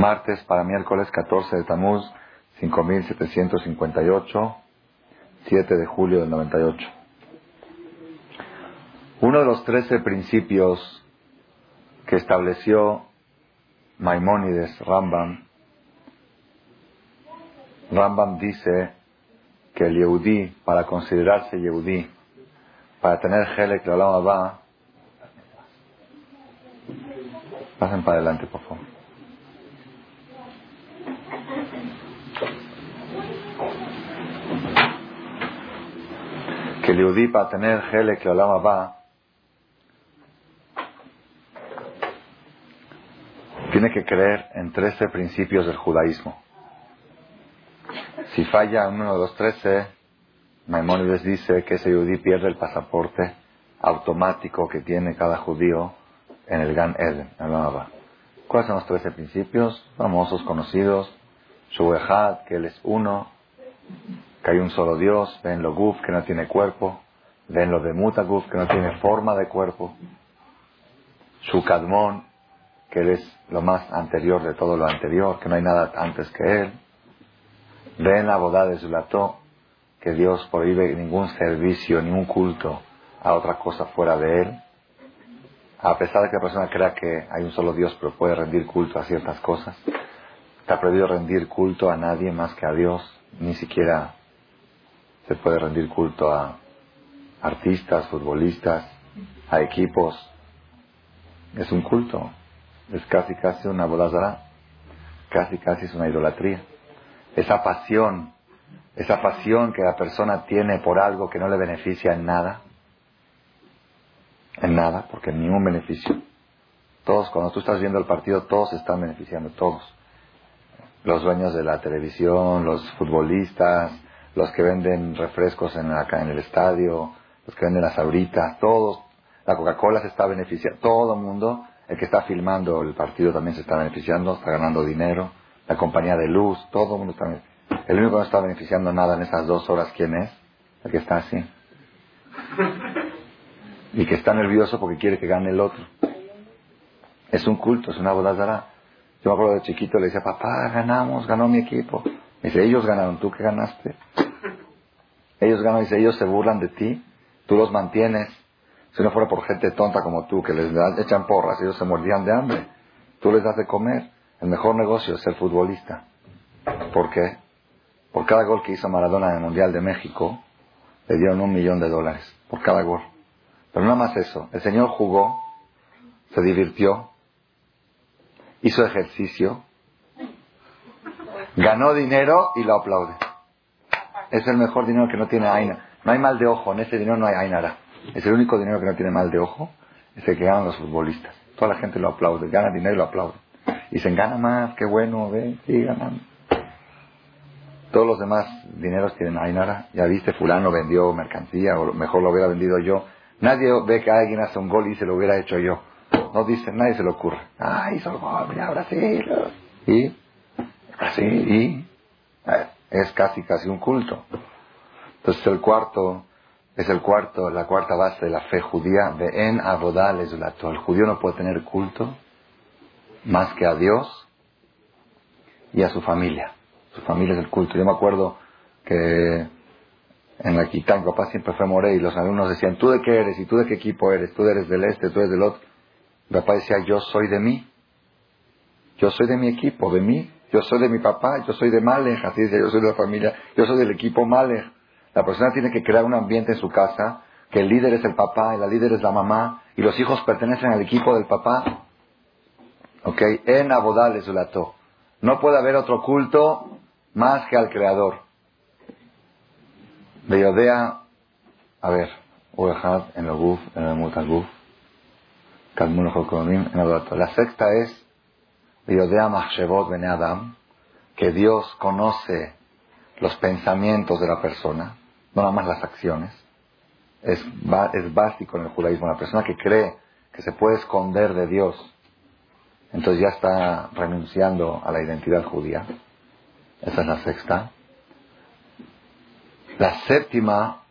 Martes para miércoles 14 de Tamuz, 5758, 7 de julio del 98. Uno de los trece principios que estableció Maimónides Rambam, Rambam dice que el Yehudí, para considerarse Yehudí, para tener Helek la va, pasen para adelante, por favor. Que el Yehudí, para tener Helek la va, tiene que creer en trece principios del judaísmo. Si falla uno de los trece, Maimónides dice que ese judí pierde el pasaporte automático que tiene cada judío en el Gan Eden, en la ¿Cuáles son los trece principios? Famosos, conocidos. Shuehad, que Él es uno. Que hay un solo Dios. Ven lo Guf, que no tiene cuerpo. Ven lo de Mutaguf, que no tiene forma de cuerpo. Shukadmon, que Él es lo más anterior de todo lo anterior, que no hay nada antes que Él. Ven la boda de Zulató, que Dios prohíbe ningún servicio, ningún culto a otra cosa fuera de Él. A pesar de que la persona crea que hay un solo Dios, pero puede rendir culto a ciertas cosas. Está prohibido rendir culto a nadie más que a Dios. Ni siquiera se puede rendir culto a artistas, futbolistas, a equipos. Es un culto. Es casi, casi una bolazara. Casi, casi es una idolatría esa pasión, esa pasión que la persona tiene por algo que no le beneficia en nada, en nada, porque en ningún beneficio. Todos, cuando tú estás viendo el partido, todos están beneficiando, todos. Los dueños de la televisión, los futbolistas, los que venden refrescos en, acá en el estadio, los que venden las abritas, todos. La Coca-Cola se está beneficiando, todo el mundo. El que está filmando el partido también se está beneficiando, está ganando dinero la compañía de luz, todo el mundo está El único que no está beneficiando nada en esas dos horas, ¿quién es? El que está así. Y que está nervioso porque quiere que gane el otro. Es un culto, es una bodazara. Yo me acuerdo de chiquito, le decía, papá, ganamos, ganó mi equipo. Dice, ellos ganaron, ¿tú qué ganaste? Ellos ganan, dice, ellos se burlan de ti, tú los mantienes. Si no fuera por gente tonta como tú, que les echan porras, ellos se mordían de hambre. Tú les das de comer. El mejor negocio es ser futbolista. ¿Por qué? Por cada gol que hizo Maradona en el Mundial de México, le dieron un millón de dólares. Por cada gol. Pero no más eso. El señor jugó, se divirtió, hizo ejercicio, ganó dinero y lo aplaude. Es el mejor dinero que no tiene Aina. No hay mal de ojo, en ese dinero no hay Ainara. Es el único dinero que no tiene mal de ojo, es el que ganan los futbolistas. Toda la gente lo aplaude, gana dinero y lo aplaude. Y se gana más, qué bueno, ve, sí, ganan. Todos los demás dineros tienen Ainara. Ya viste, fulano vendió mercancía, o mejor lo hubiera vendido yo. Nadie ve que alguien hace un gol y se lo hubiera hecho yo. No dice, nadie se le ocurre. Ah, hizo el gol, mira, Brasil. Y, así, y, eh, es casi, casi un culto. Entonces el cuarto, es el cuarto, la cuarta base de la fe judía, de en abodales El judío no puede tener culto más que a Dios y a su familia. Su familia es el culto. Yo me acuerdo que en la Quitán, papá siempre fue Morey y los alumnos decían, ¿tú de qué eres? ¿Y tú de qué equipo eres? ¿Tú eres del este? ¿Tú eres del otro? Mi papá decía, yo soy de mí. Yo soy de mi equipo, de mí. Yo soy de mi papá, yo soy de Malej, así dice, yo soy de la familia, yo soy del equipo Malej. La persona tiene que crear un ambiente en su casa, que el líder es el papá y la líder es la mamá, y los hijos pertenecen al equipo del papá. ¿Ok? En Abodal Zulato. No puede haber otro culto más que al Creador. De Yodea, a ver, en el Guf, en el Kalmun en La sexta es de Yodea Machshevot Ben Adam, que Dios conoce los pensamientos de la persona, no nada más las acciones. Es, es básico en el judaísmo. La persona que cree que se puede esconder de Dios entonces ya está renunciando a la identidad judía. Esa es la sexta. La séptima,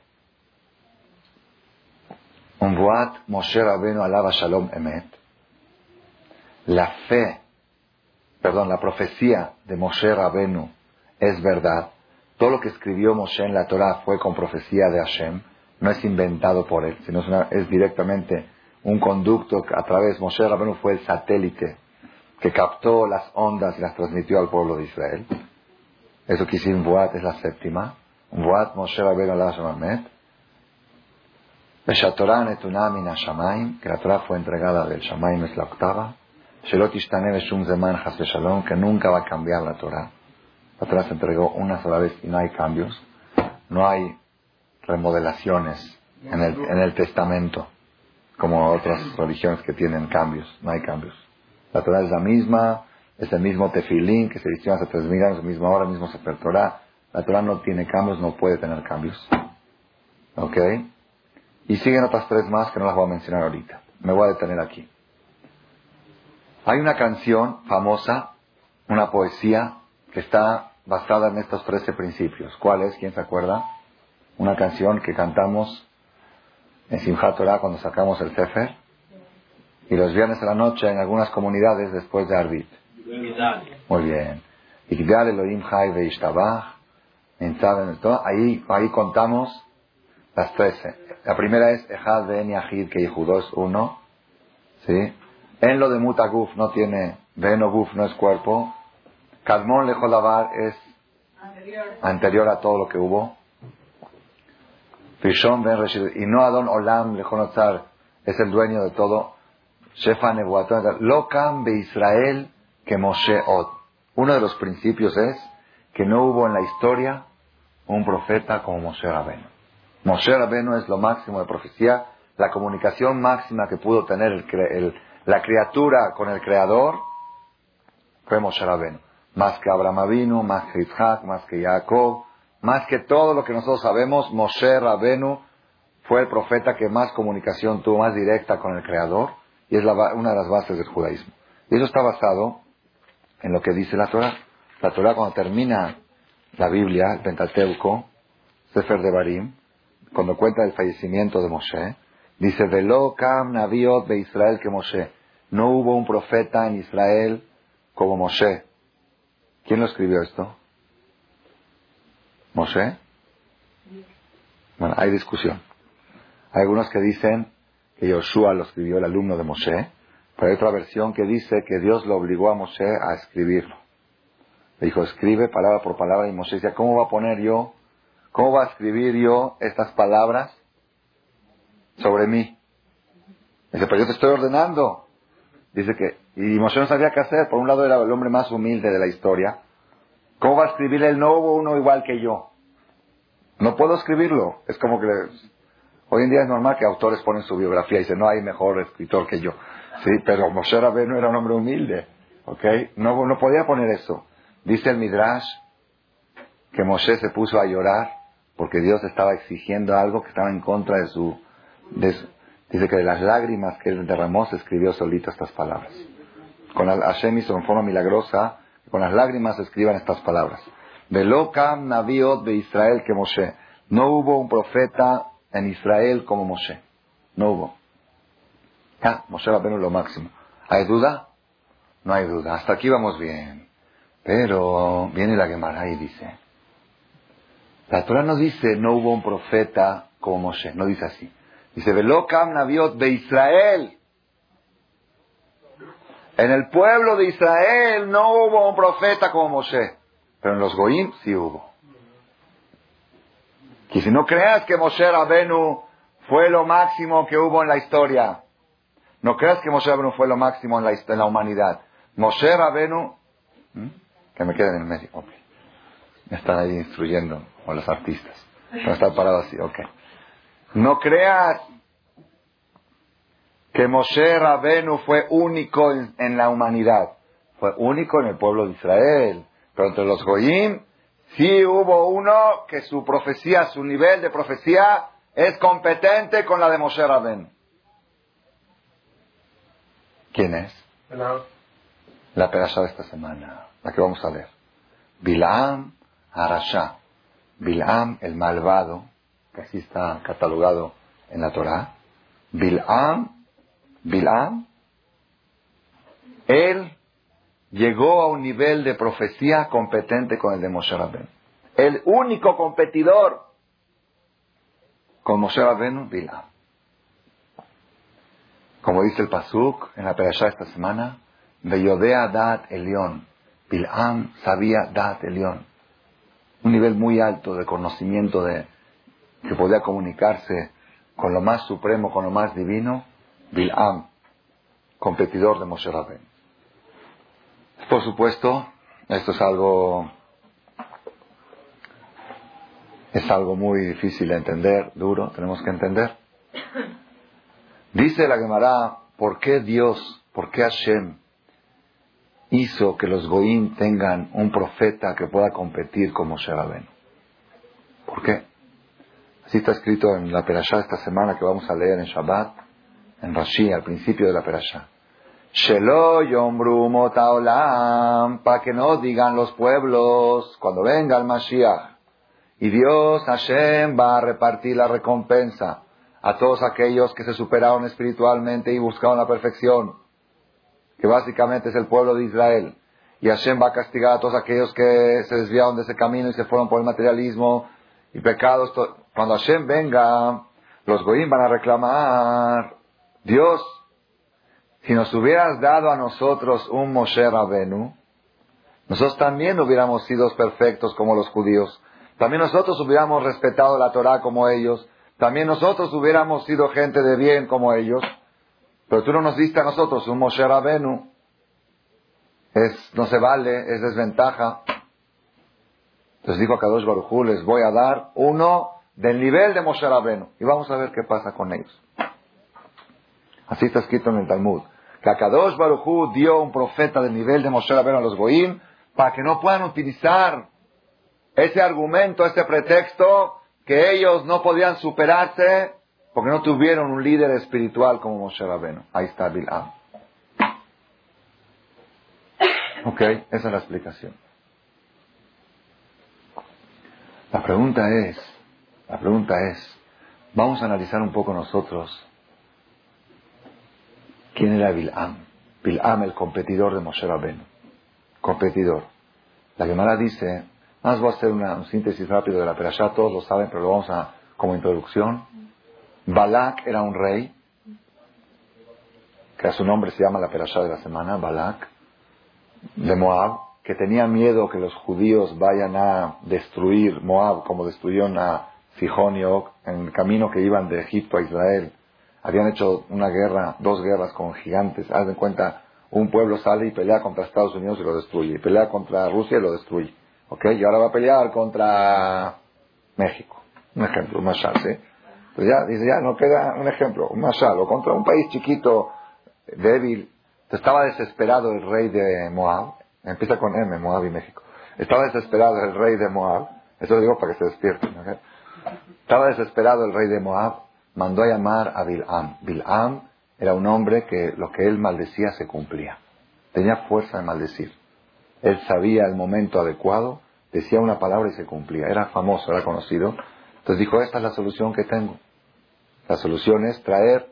Moshe Rabbeinu alaba Shalom Emet. La fe perdón, la profecía de Moshe Rabenu es verdad, todo lo que escribió Moshe en la Torah fue con profecía de Hashem, no es inventado por él, sino es, directamente un conducto a través, Moshe Rabenu fue el satélite que captó las ondas y las transmitió al pueblo de Israel. Eso que en Buat es la séptima. Buat Moshe Rabenu Allah Shemamet. que la Torah fue entregada del Shamaim es la octava. Shelot Shalom, que nunca va a cambiar la Torah. La Torah se entregó una sola vez y no hay cambios. No hay remodelaciones en el, en el testamento, como otras religiones que tienen cambios. No hay cambios. La Torah es la misma, es el mismo tefilín que se vistió hace tres mil años, la misma hora, mismo Sefer Torah. La Torah no tiene cambios, no puede tener cambios. ¿Ok? Y siguen otras tres más que no las voy a mencionar ahorita. Me voy a detener aquí. Hay una canción famosa, una poesía, que está basada en estos trece principios. ¿Cuál es? ¿Quién se acuerda? Una canción que cantamos en Simchat Torah cuando sacamos el Sefer. Y los viernes de la noche en algunas comunidades después de Arbit. Muy bien. Ahí, ahí contamos las trece. La primera es Ejad Ben Yahid, que Yehudó es uno. ¿Sí? En lo de Mutaguf no tiene, Benoguf no es cuerpo. Kadmon Lejolavar es anterior. a todo lo que hubo. Fishon Ben Reshid. Y no Adon Olam Lejonotzar es el dueño de todo. Shefa Nebuatón. Lokam Be Israel que Moshe Od. Uno de los principios es que no hubo en la historia un profeta como Moshe Rabeno. Moshe Rabeno es lo máximo de profecía, la comunicación máxima que pudo tener el, la criatura con el Creador fue Moshe Rabeno. Más que Abraham Avinu, más que Isaac, más que Jacob, más que todo lo que nosotros sabemos, Moshe Rabenu fue el profeta que más comunicación tuvo, más directa con el Creador, y es una de las bases del judaísmo. Y eso está basado en lo que dice la Torah. La Torah cuando termina la Biblia, el Pentateuco, Sefer de Barim, cuando cuenta el fallecimiento de Moshe, dice, Velo kam naviot de Israel que Moshe. No hubo un profeta en Israel como Moshe. ¿Quién lo escribió esto? ¿Moshe? Bueno, hay discusión. Hay algunos que dicen que Yoshua lo escribió el alumno de Moshe, pero hay otra versión que dice que Dios lo obligó a Moshe a escribirlo. Le dijo, escribe palabra por palabra y Moshe decía, ¿cómo va a poner yo, cómo va a escribir yo estas palabras sobre mí? Dice, pero yo te estoy ordenando. Dice que, y Moshe no sabía qué hacer. Por un lado era el hombre más humilde de la historia. ¿Cómo va a escribir él? No hubo uno igual que yo. No puedo escribirlo. Es como que hoy en día es normal que autores ponen su biografía y dicen, no hay mejor escritor que yo. Sí, pero Moshe Rabenu era un hombre humilde, ¿ok? No, no podía poner eso. Dice el Midrash que Moshe se puso a llorar porque Dios estaba exigiendo algo que estaba en contra de su... dice que de las lágrimas que él derramó se escribió solito estas palabras. Con Hashem hizo forma milagrosa, con las lágrimas se escriban estas palabras. Velokam Naviot de Israel que Moshe. No hubo un profeta en Israel como Moshe. No hubo. Ah, Moshe Rabbeinu lo máximo. ¿Hay duda? No hay duda. Hasta aquí vamos bien. Pero viene la Gemara y dice, la Torah no dice no hubo un profeta como Moshe, no dice así. Dice, Velokam Naviot de Israel. En el pueblo de Israel no hubo un profeta como Moshe, pero en los Goim sí hubo. Y si no creas que Moshe Rabenu fue lo máximo que hubo en la historia, no creas que Moshe Rabenu fue lo máximo en la, humanidad. Moshe Rabenu, que me quede en el medio. Me están ahí instruyendo, o los artistas. No está parado así, ok. No creas que Moshe Rabenu fue único en, la humanidad. Fue único en el pueblo de Israel. Pero entre los Goyim, sí hubo uno que su profecía, su nivel de profecía es competente con la de Moshe Rabenu. ¿Quién es? La perasha de esta semana, la que vamos a ver. Bilam Arasha. Bilam, el malvado, que así está catalogado en la Torah. Bilam, Bilam, él llegó a un nivel de profecía competente con el de Moshe Rabbeinu. El único competidor con Moshe Rabbeinu, Bilam. Como dice el Pasuk en la Perashá esta semana, Beyodea Dat Elión. Bilam sabía Dat Elión. Un nivel muy alto de conocimiento de que podía comunicarse con lo más supremo, con lo más divino, Bilam, competidor de Moshe Rabbeinu. Por supuesto, esto es algo es algo muy difícil de entender, duro, tenemos que entender. Dice la Gemara, ¿por qué Dios, por qué Hashem hizo que los Goim tengan un profeta que pueda competir como Moshe ¿Por qué? Así está escrito en la Perashá esta semana que vamos a leer en Shabbat, en Rashi, al principio de la Perashá. Shelo motaolam, para que no digan los pueblos cuando venga el Mashiach. Y Dios, Hashem, va a repartir la recompensa a todos aquellos que se superaron espiritualmente y buscaron la perfección, que básicamente es el pueblo de Israel. Y Hashem va a castigar a todos aquellos que se desviaron de ese camino y se fueron por el materialismo y pecados. Cuando Hashem venga, los Goim van a reclamar, Dios, si nos hubieras dado a nosotros un Moshe Rabenu, nosotros también hubiéramos sido perfectos como los judíos. También nosotros hubiéramos respetado la Torah como ellos. También nosotros hubiéramos sido gente de bien como ellos. Pero tú no nos diste a nosotros un Moshe Rabenu. Es, no se vale, es desventaja. Entonces dijo a Kadosh Barujú, les voy a dar uno del nivel de Moshe Rabenu. Y vamos a ver qué pasa con ellos. Así está escrito en el Talmud. Que a Kadosh Barujú dio un profeta del nivel de Moshe Rabenu a los Goim para que no puedan utilizar ese argumento, ese pretexto que ellos no podían superarse porque no tuvieron un líder espiritual como Moshe Rabenu. Ahí está Bil'am. Ok, esa es la explicación. La pregunta es, la pregunta es, vamos a analizar un poco nosotros quién era Bil'am. Bil'am, el competidor de Moshe Rabenu. Competidor. La Gemara dice, más voy a hacer una, síntesis rápido de la perashá, todos lo saben, pero lo vamos a, como introducción. Balak era un rey, que a su nombre se llama la perashá de la semana, Balak, de Moab, que tenía miedo que los judíos vayan a destruir Moab como destruyeron a Sihón y Og en el camino que iban de Egipto a Israel. Habían hecho una guerra, dos guerras con gigantes. Haz de cuenta, un pueblo sale y pelea contra Estados Unidos y lo destruye. Pelea contra Rusia y lo destruye. ¿Ok? Y ahora va a pelear contra México. Un ejemplo, un mashal, ¿sí? Pues ya, dice, ya no queda un ejemplo, un mashal. O contra un país chiquito, débil. Estaba desesperado el rey de Moab Empieza con M, Moab y México. Estaba desesperado el rey de Moab. Eso lo digo para que se despierten. Estaba desesperado el rey de Moab. Mandó a llamar a Bil'am. Bil'am era un hombre que lo que él maldecía se cumplía. Tenía fuerza de maldecir. Él sabía el momento adecuado, decía una palabra y se cumplía. Era famoso, era conocido. Entonces dijo, esta es la solución que tengo. La solución es traer,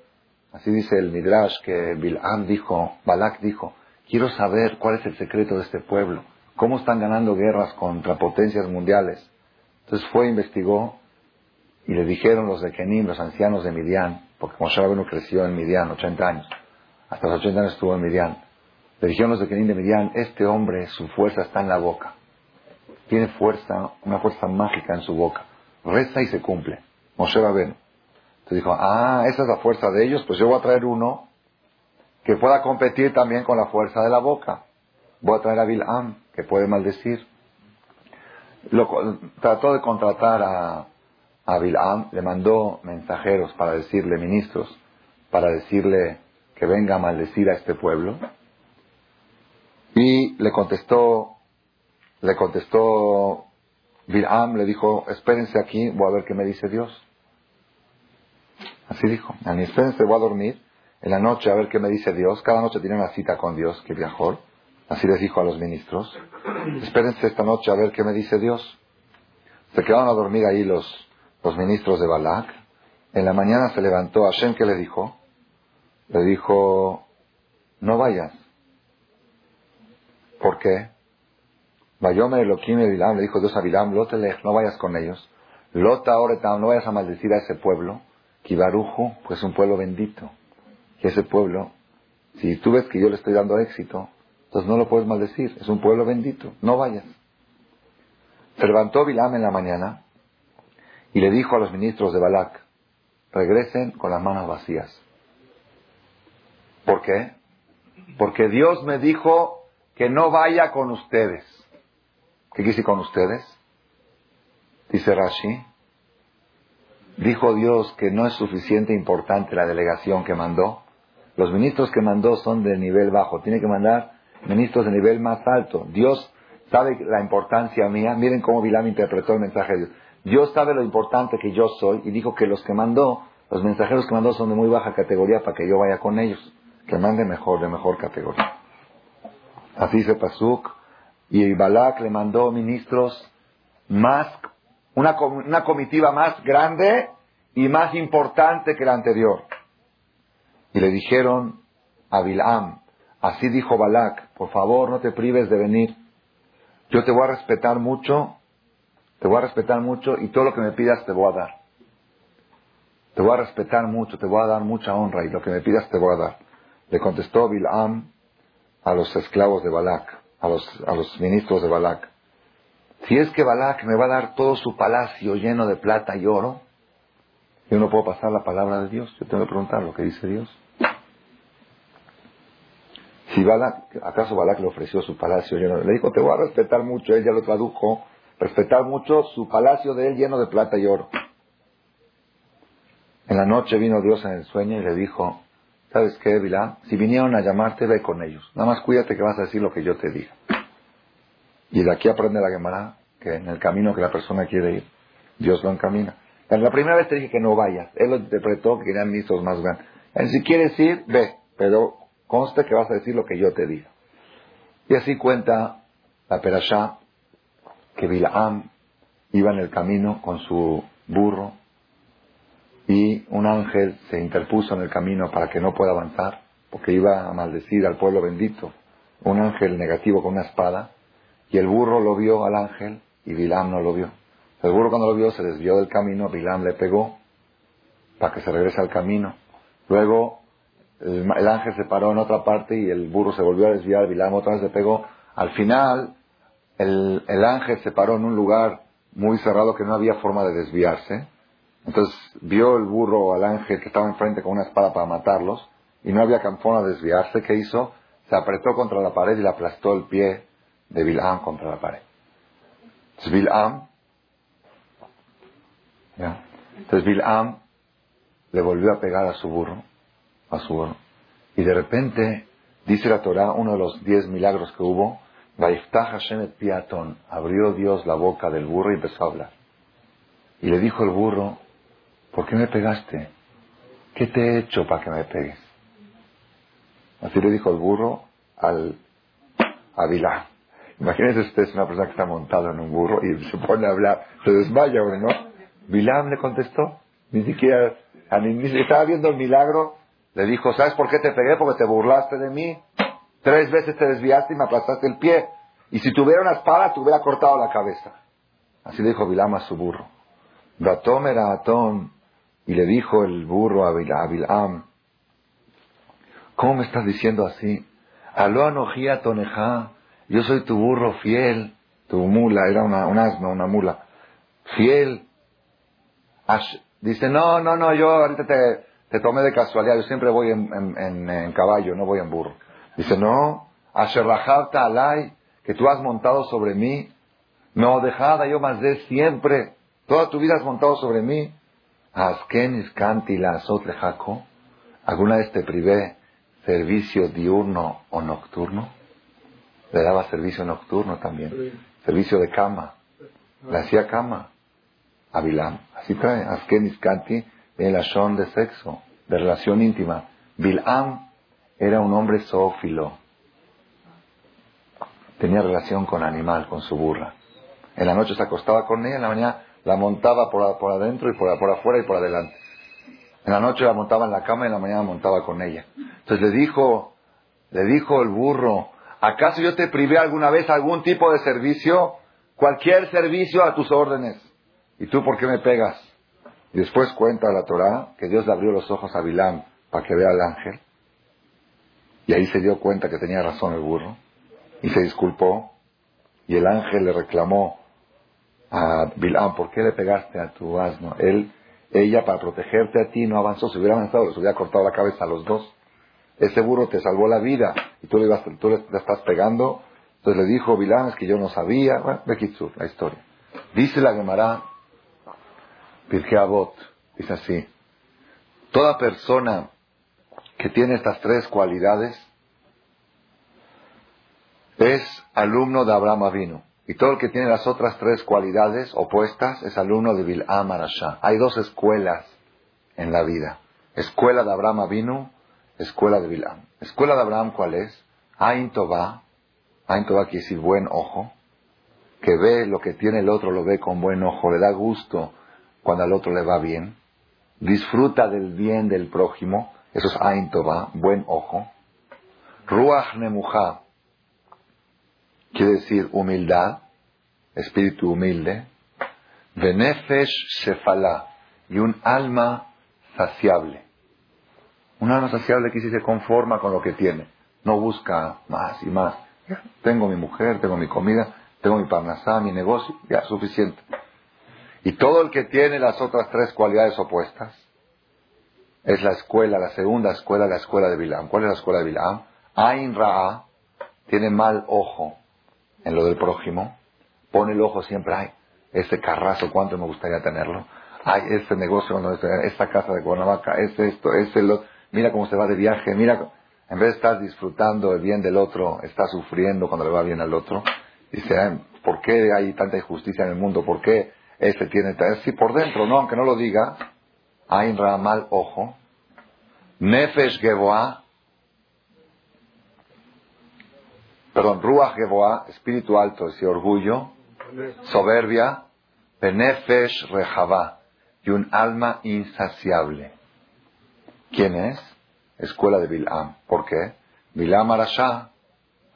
así dice el Midrash, que Bil'am dijo, Balak dijo, Quiero saber cuál es el secreto de este pueblo, cómo están ganando guerras contra potencias mundiales. Entonces fue, investigó y le dijeron los de Kenim, los ancianos de Midian, porque Moshe Rabbeinu creció en Midian, 80 años, hasta los 80 años estuvo en Midian. Le dijeron los de Kenim de Midian, este hombre, su fuerza está en la boca. Tiene fuerza, una fuerza mágica en su boca. Reza y se cumple. Moshe Rabbeinu. Entonces dijo, ah, esa es la fuerza de ellos, pues yo voy a traer uno que pueda competir también con la fuerza de la boca. Voy a traer a Bil'am, que puede maldecir. Trató de contratar a, a Bil'am, le mandó mensajeros para decirle, ministros, para decirle que venga a maldecir a este pueblo. Y le contestó, le contestó Bil'am, le dijo, espérense aquí, voy a ver qué me dice Dios. Así dijo, espérense, voy a dormir en la noche a ver qué me dice Dios. Cada noche tiene una cita con Dios, que viajó. Así les dijo a los ministros. Espérense esta noche a ver qué me dice Dios. Se quedaron a dormir ahí los, los ministros de Balak. En la mañana se levantó Hashem, ¿qué le dijo? Le dijo, no vayas. ¿Por qué? Vayome Elohim le dijo Dios a Bilam, no vayas con ellos. Lota Oretam, no vayas a maldecir a ese pueblo. Kibaruju, pues es un pueblo bendito. Y ese pueblo, si tú ves que yo le estoy dando éxito, entonces no lo puedes maldecir. Es un pueblo bendito. No vayas. Se levantó Bilam en la mañana y le dijo a los ministros de Balak, regresen con las manos vacías. ¿Por qué? Porque Dios me dijo que no vaya con ustedes. ¿Qué quise con ustedes? Dice Rashi. Dijo Dios que no es suficiente importante la delegación que mandó. Los ministros que mandó son de nivel bajo. Tiene que mandar ministros de nivel más alto. Dios sabe la importancia mía. Miren cómo Bilam interpretó el mensaje de Dios. Dios sabe lo importante que yo soy y dijo que los que mandó, los mensajeros que mandó son de muy baja categoría para que yo vaya con ellos. Que mande mejor, de mejor categoría. Así dice Pasuk. Y Balak le mandó ministros más, una, una comitiva más grande y más importante que la anterior. Y le dijeron a Bilam, así dijo Balak, por favor no te prives de venir. Yo te voy a respetar mucho, te voy a respetar mucho y todo lo que me pidas te voy a dar. Te voy a respetar mucho, te voy a dar mucha honra y lo que me pidas te voy a dar. Le contestó Bilam a los esclavos de Balak a los, a los ministros de Balak, si es que Balak me va a dar todo su palacio lleno de plata y oro, yo no puedo pasar la palabra de Dios, yo tengo que preguntar lo que dice Dios. Si Balak, ¿acaso Balak le ofreció su palacio lleno? Le dijo, te voy a respetar mucho, él ya lo tradujo, respetar mucho su palacio de él lleno de plata y oro. En la noche vino Dios en el sueño y le dijo, ¿Sabes qué, Vilá? Si vinieron a llamarte, ve con ellos. Nada más cuídate que vas a decir lo que yo te diga. Y de aquí aprende la Gemara que en el camino que la persona quiere ir, Dios lo encamina. La primera vez te dije que no vayas. Él lo interpretó que querían ministros más grandes. Si quieres ir, ve, pero conste que vas a decir lo que yo te diga. Y así cuenta la Perashá que Bilaam iba en el camino con su burro y un ángel se interpuso en el camino para que no pueda avanzar, porque iba a maldecir al pueblo bendito. Un ángel negativo con una espada, y el burro lo vio al ángel y Bilam no lo vio. El burro cuando lo vio se desvió del camino, Bilam le pegó para que se regrese al camino. Luego el, ángel se paró en otra parte y el burro se volvió a desviar, Bilam otra vez le pegó. Al final el, el ángel se paró en un lugar muy cerrado que no había forma de desviarse entonces vio el burro al ángel que estaba enfrente con una espada para matarlos y no había forma de desviarse. ¿Qué hizo? Se apretó contra la pared y le aplastó el pie de Bilam contra la pared. Entonces Bilam, ¿ya? Entonces Bilam le volvió a pegar a su burro, a su burro. Y de repente, dice la Torah, uno de los diez milagros que hubo, piatón, abrió Dios la boca del burro y empezó a hablar. Y le dijo el burro, ¿por qué me pegaste? ¿Qué te he hecho para que me pegues? Así le dijo el burro al a Bilá. Imagínese usted, una persona que está montado en un burro y se pone a hablar, se desmaya, ¿no? Bilam le contestó, ni siquiera, ni, estaba viendo el milagro, le dijo, ¿sabes por qué te pegué? Porque te burlaste de mí. Tres veces te desviaste y me aplastaste el pie. Y si tuviera una espada, te hubiera cortado la cabeza. Así le dijo Bilam a su burro. Batón era atón y le dijo el burro a Bilam, ¿cómo me estás diciendo así? Aló anojía toneja, yo soy tu burro fiel, tu mula, era una, un asno, una mula, fiel. dice, no, no, no, yo ahorita te, te tomé de casualidad, yo siempre voy en, en, caballo, no voy en burro. Dice, no, Asherrahavta alay, que tú has montado sobre mí, no, dejada yo más de siempre, toda tu vida has montado sobre mí. ¿Alguna vez te privé servicio diurno o nocturno? Le daba servicio nocturno también. Servicio de cama. Le hacía cama a Bilam. Así trae. Asken Iskanti en la de sexo, de relación íntima. Bilam era un hombre zoófilo. Tenía relación con animal, con su burra. En la noche se acostaba con ella, en la mañana la montaba por, por adentro y por, por, afuera y por adelante. En la noche la montaba en la cama y en la mañana montaba con ella. Entonces le dijo, le dijo el burro, ¿Acaso yo te privé alguna vez algún tipo de servicio? Cualquier servicio a tus órdenes. ¿Y tú por qué me pegas? Y después cuenta la Torah que Dios le abrió los ojos a Bilán para que vea al ángel. Y ahí se dio cuenta que tenía razón el burro. Y se disculpó. Y el ángel le reclamó a Bilán, ¿por qué le pegaste a tu asno? Él, ella, para protegerte a ti, no avanzó. Si hubiera avanzado, les hubiera cortado la cabeza a los dos. Ese burro te salvó la vida y tú le, tú le, estás pegando. Entonces le dijo Bilán, es que yo no sabía. Bueno, la historia. Dice la Gemara, Pirkei Avot, dice así, toda persona que tiene estas tres cualidades es alumno de Abraham Avinu. Y todo el que tiene las otras tres cualidades opuestas es alumno de Bil'am Arashá. Hay dos escuelas en la vida. Escuela de Abraham Avinu, escuela de Bil'am. Escuela de Abraham, ¿cuál es? Ain Tová. Ain quiere decir buen ojo. Que ve lo que tiene el otro, lo ve con buen ojo. Le da gusto cuando al otro le va bien. Disfruta del bien del prójimo. Eso es Ain Tová, buen ojo. Ruach Nemuja quiere decir humildad, espíritu humilde. Benefesh Shefalá y un alma saciable. Un alma saciable que se conforma con lo que tiene. No busca más y más. tengo mi mujer, tengo mi comida, tengo mi parnasá, mi negocio, ya, suficiente. Y todo el que tiene las otras tres cualidades opuestas es la escuela, la segunda escuela, la escuela de Bilam. ¿Cuál es la escuela de Bilam? Ain Ra'a tiene mal ojo en lo del prójimo. Pone el ojo siempre, ay, ese carrazo, cuánto me gustaría tenerlo. Ay, ese negocio, esta casa de Cuernavaca, ese esto, ese lo. Mira cómo se va de viaje, mira. En vez de estar disfrutando el bien del otro, está sufriendo cuando le va bien al otro. Dice, ¿por qué hay tanta injusticia en el mundo? ¿Por qué ese tiene... Sí, por dentro, no, aunque no lo diga. Ain mal ojo. Nefesh Geboah, perdón, Ruach Geboah, espíritu alto, ese orgullo, soberbia, Benefesh Rehavá, y un alma insaciable. ¿Quién es? Escuela de Bilam. ¿Por qué? Bilam Arashá,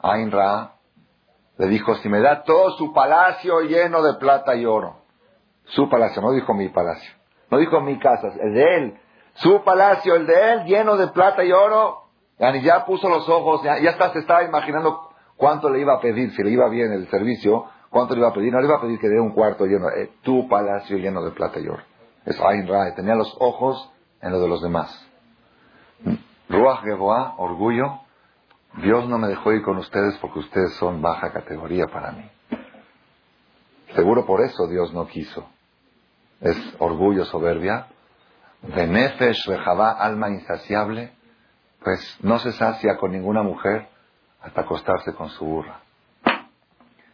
Ain Ra, le dijo, si me da todo su palacio lleno de plata y oro, su palacio, no dijo mi palacio, no dijo mi casa, el de él, su palacio, el de él, lleno de plata y oro, y ya puso los ojos, ya, ya se estaba imaginando cuánto le iba a pedir, si le iba bien el servicio, cuánto le iba a pedir, no le iba a pedir que dé un cuarto lleno, eh, tu palacio lleno de plata y oro. Es Ain Ra, tenía los ojos en lo de los demás. Ruach Geboah, orgullo. Dios no me dejó ir con ustedes porque ustedes son baja categoría para mí. Seguro por eso Dios no quiso. Es orgullo, soberbia. Benefesh, Rejabá, alma insaciable. Pues no se sacia con ninguna mujer hasta acostarse con su burra.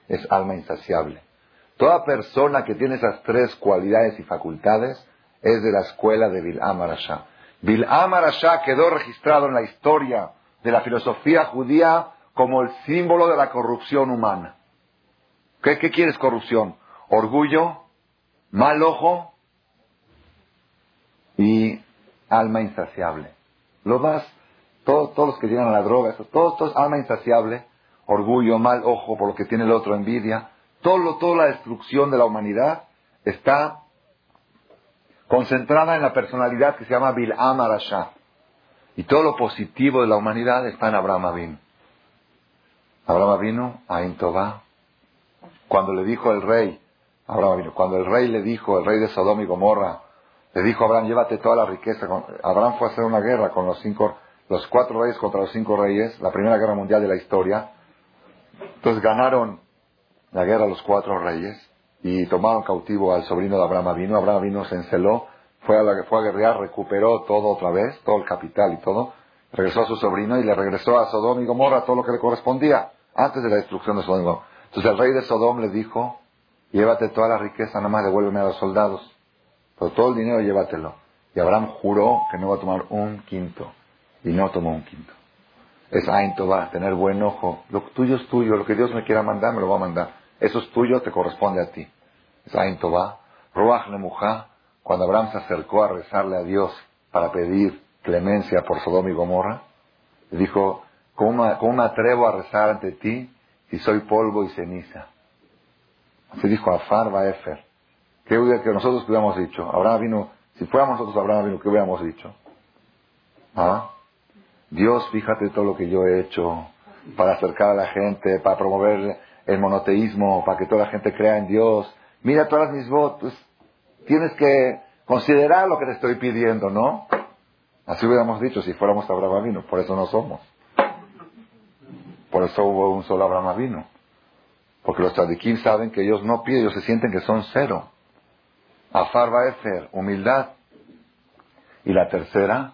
Es alma insaciable. Toda persona que tiene esas tres cualidades y facultades es de la escuela de Bil'am Arashá. Bil'am Arashá quedó registrado en la historia de la filosofía judía como el símbolo de la corrupción humana. ¿Qué, qué quieres corrupción? Orgullo, mal ojo y alma insaciable. Lo vas, todos, todos los que llegan a la droga, todos, todos, alma insaciable, orgullo, mal ojo por lo que tiene el otro, envidia, todo, toda la destrucción de la humanidad está concentrada en la personalidad que se llama Bil'am Arashá. Y todo lo positivo de la humanidad está en Abraham Avinu. Abraham Avinu, Ain Tová. Cuando le dijo el rey, Abraham cuando el rey le dijo, el rey de Sodoma y Gomorra, le dijo a Abraham, llévate toda la riqueza. Abraham fue a hacer una guerra con los cinco, los cuatro reyes contra los cinco reyes, la primera guerra mundial de la historia. Entonces ganaron la guerra los cuatro reyes y tomaron cautivo al sobrino de Abraham Avino. Abraham Avino se enceló, fue a, la, fue a guerrear, recuperó todo otra vez, todo el capital y todo. Regresó a su sobrino y le regresó a Sodom y Gomorra todo lo que le correspondía antes de la destrucción de Sodom y Gomorra. Entonces el rey de Sodom le dijo, llévate toda la riqueza, nada más devuélveme a los soldados. Pero todo el dinero llévatelo. Y Abraham juró que no va a tomar un quinto. Y no tomó un quinto. Es Ain va tener buen ojo. Lo tuyo es tuyo, lo que Dios me quiera mandar, me lo va a mandar. Eso es tuyo, te corresponde a ti. Es Ain Tová. Ruach cuando Abraham se acercó a rezarle a Dios para pedir clemencia por Sodoma y Gomorra, dijo, ¿Cómo, me atrevo a rezar ante ti si soy polvo y ceniza? Así dijo Afar Baefer. ¿Qué que nosotros hubiéramos dicho? Abraham vino, si fuéramos nosotros Abraham vino, ¿qué hubiéramos dicho? ¿Ah? Dios, fíjate todo lo que yo he hecho para acercar a la gente, para promover el monoteísmo, para que toda la gente crea en Dios. Mira todas mis votos. Tienes que considerar lo que te estoy pidiendo, ¿no? Así hubiéramos dicho si fuéramos Abraham vino, por eso no somos. Por eso hubo un solo Abraham vino. Porque los tzadikim saben que ellos no piden, ellos se sienten que son cero. Afar Baefer, humildad. Y la tercera,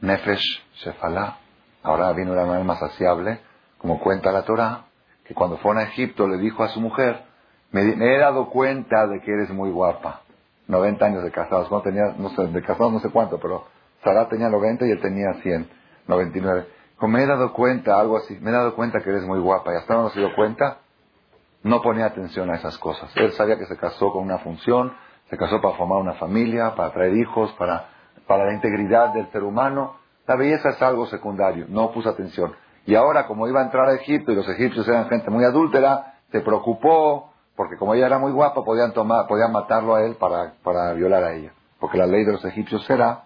Nefesh Shefalá. Ahora vino una más saciable, como cuenta la Torah, que cuando fue a Egipto le dijo a su mujer, me, he dado cuenta de que eres muy guapa. 90 años de casados, no tenía, no sé, de casados no sé cuánto, pero Sarah tenía 90 y él tenía 100, 99 me he dado cuenta, algo así, me he dado cuenta que eres muy guapa y hasta no se dio cuenta, no ponía atención a esas cosas. Él sabía que se casó con una función, se casó para formar una familia, para traer hijos, para, para la integridad del ser humano. La belleza es algo secundario, no puso atención. Y ahora, como iba a entrar a Egipto y los egipcios eran gente muy adúltera, se preocupó, porque como ella era muy guapa, podían, tomar, podían matarlo a él para, para violar a ella. Porque la ley de los egipcios era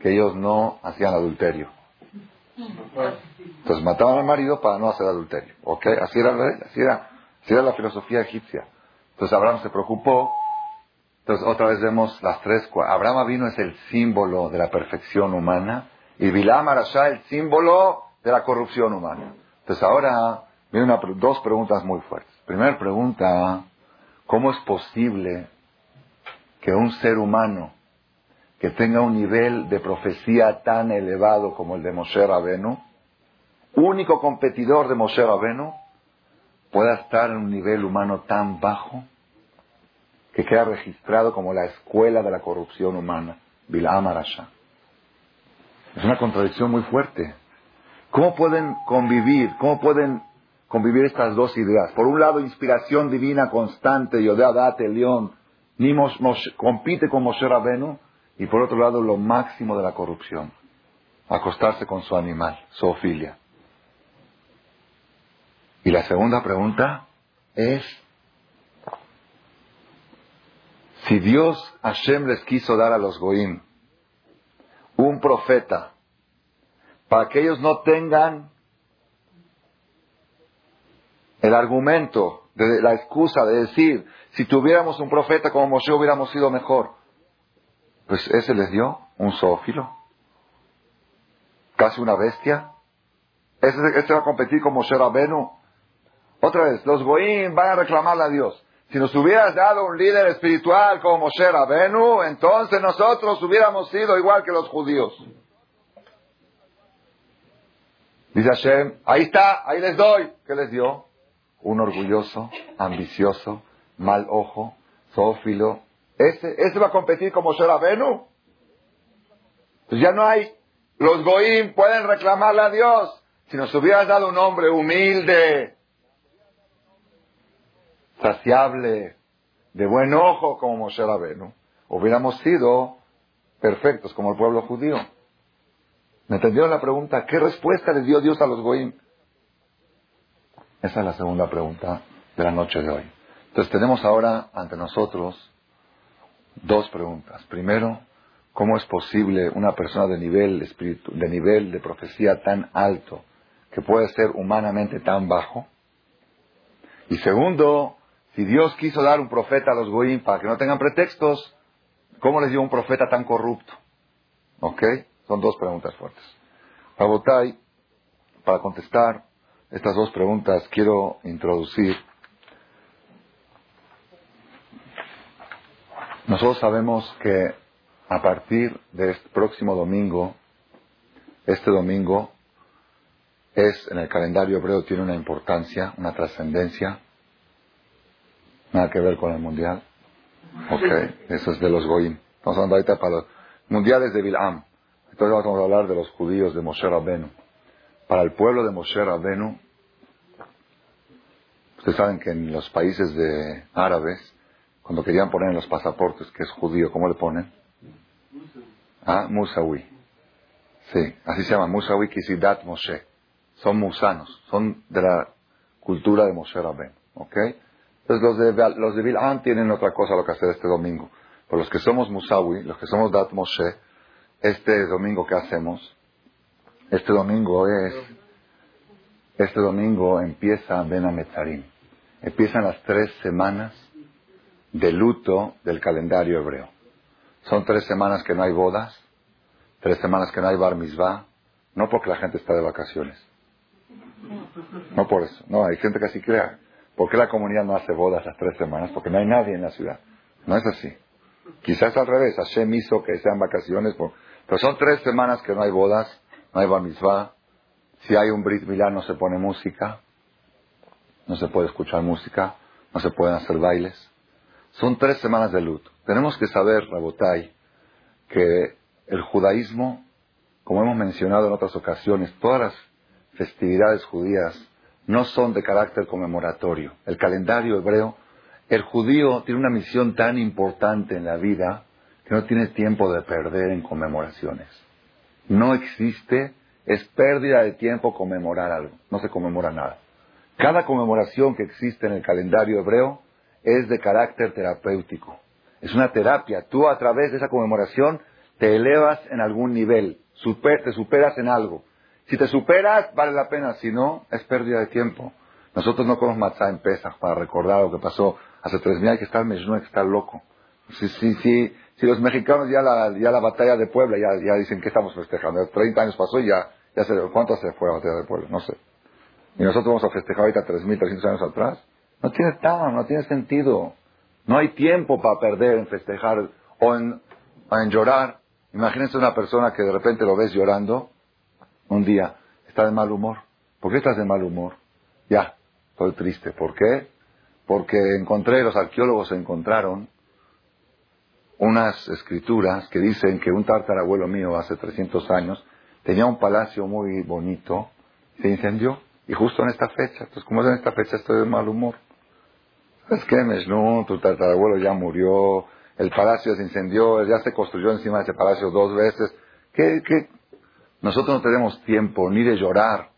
que ellos no hacían adulterio. Entonces mataban al marido para no hacer adulterio. ¿Ok? Así era, así era, así era la filosofía egipcia. Entonces Abraham se preocupó. Entonces otra vez vemos las tres. Abraham vino es el símbolo de la perfección humana y Bilam Arashá el símbolo de la corrupción humana. Entonces ahora vienen dos preguntas muy fuertes. Primera pregunta, ¿cómo es posible que un ser humano que tenga un nivel de profecía tan elevado como el de Moshe Rabenu, único competidor de Moshe Rabenu, pueda estar en un nivel humano tan bajo que queda registrado como la escuela de la corrupción humana, Bilam Arasha. Es una contradicción muy fuerte. ¿Cómo pueden convivir? ¿Cómo pueden convivir estas dos ideas? Por un lado, inspiración divina constante, Yodea León, ni compite con Moshe Rabenu, y por otro lado, lo máximo de la corrupción, acostarse con su animal, zoofilia. Y la segunda pregunta es, si Dios Hashem les quiso dar a los Goim un profeta para que ellos no tengan el argumento, de la excusa de decir, si tuviéramos un profeta como Moshe hubiéramos sido mejor. Pues ese les dio un zoófilo, casi una bestia. Ese, este va a competir con Moshe Rabenu. Otra vez, los Goim van a reclamarle a Dios. Si nos hubieras dado un líder espiritual como Moshe Rabenu, entonces nosotros hubiéramos sido igual que los judíos. Dice Hashem, ahí está, ahí les doy. ¿Qué les dio? Un orgulloso, ambicioso, mal ojo, zoófilo, ¿Ese, va a competir como Benu? Pues ya no hay. Los Goim pueden reclamarle a Dios. Si nos hubieras dado un hombre humilde, de buen ojo como Moshe Rabenu, hubiéramos sido perfectos como el pueblo judío. ¿Me entendieron la pregunta? ¿Qué respuesta le dio Dios a los Goim? Esa es la segunda pregunta de la noche de hoy. Entonces tenemos ahora ante nosotros Dos preguntas. Primero, ¿cómo es posible una persona de nivel, de nivel de profecía tan alto que puede ser humanamente tan bajo? Y segundo, si Dios quiso dar un profeta a los goyim para que no tengan pretextos, ¿cómo les dio un profeta tan corrupto? ¿Ok? Son dos preguntas fuertes. Rabotai, para contestar estas dos preguntas, quiero introducir Nosotros sabemos que a partir de este próximo domingo, este domingo es en el calendario hebreo tiene una importancia, una trascendencia, nada que ver con el mundial. Ok, eso es de los Goim. Estamos hablando ahorita para los mundiales de Bilam. Entonces vamos a hablar de los judíos de Moshe Rabenu. Para el pueblo de Moshe Rabenu, ustedes saben que en los países de árabes cuando querían poner en los pasaportes que es judío, ¿cómo le ponen? Ah, Musawi. Sí, así se llama, Musawi Kisidat Moshe. son musanos, son de la cultura de Moshe Rabben. ¿Ok? Entonces los de, los de tienen otra cosa lo que hacer este domingo. Por los que somos Musawi, los que somos Dat Moshe, este domingo que hacemos, este domingo es, este domingo empieza Ben Ametzarim. Empiezan las tres semanas de luto del calendario hebreo. Son tres semanas que no hay bodas, tres semanas que no hay bar mitzvah, no porque la gente está de vacaciones. No por eso. No, hay gente que así crea. ¿Por qué la comunidad no hace bodas las tres semanas? Porque no hay nadie en la ciudad. No es así. Quizás al revés. Hashem hizo que sean vacaciones. Pero son tres semanas que no hay bodas, no hay bar mitzvah. Si hay un Brit Milá no se pone música. No se puede escuchar música. No se pueden hacer bailes. Son tres semanas de luto. Tenemos que saber, Rabotai, que el judaísmo, como hemos mencionado en otras ocasiones, todas las festividades judías no son de carácter conmemoratorio. El calendario hebreo, el judío tiene una misión tan importante en la vida que no tiene tiempo de perder en conmemoraciones. No existe, es pérdida de tiempo conmemorar algo, no se conmemora nada. Cada conmemoración que existe en el calendario hebreo es de carácter terapéutico. Es una terapia. Tú a través de esa conmemoración te elevas en algún nivel, te superas en algo. Si te superas, vale la pena. Si no, es pérdida de tiempo. Nosotros no comemos matzah en Pesach para recordar lo que pasó hace tres mil. Hay que estar Mejnú, hay que estar loco. Si, si, si, si los mexicanos ya la, ya la batalla de Puebla ya, ya dicen que estamos festejando. 30 años pasó y ya, ya se, ¿cuánto se fue la batalla de Puebla? No sé. Y nosotros vamos a festejar ahorita 3.300 años atrás. No tiene tan, no tiene sentido. No hay tiempo para perder en festejar o en, o en llorar. Imagínense una persona que de repente lo ves llorando un día, está de mal humor. ¿Por qué estás de mal humor? Ya, estoy triste. ¿Por qué? Porque encontré, los arqueólogos encontraron unas escrituras que dicen que un tártarabuelo mío hace 300 años tenía un palacio muy bonito, se incendió, y justo en esta fecha. Entonces, como es en esta fecha, estoy de mal humor. ¿Sabes qué, no, Tu tártarabuelo ya murió, el palacio se incendió, ya se construyó encima de ese palacio dos veces. ¿Qué, qué, nosotros no tenemos tiempo ni de llorar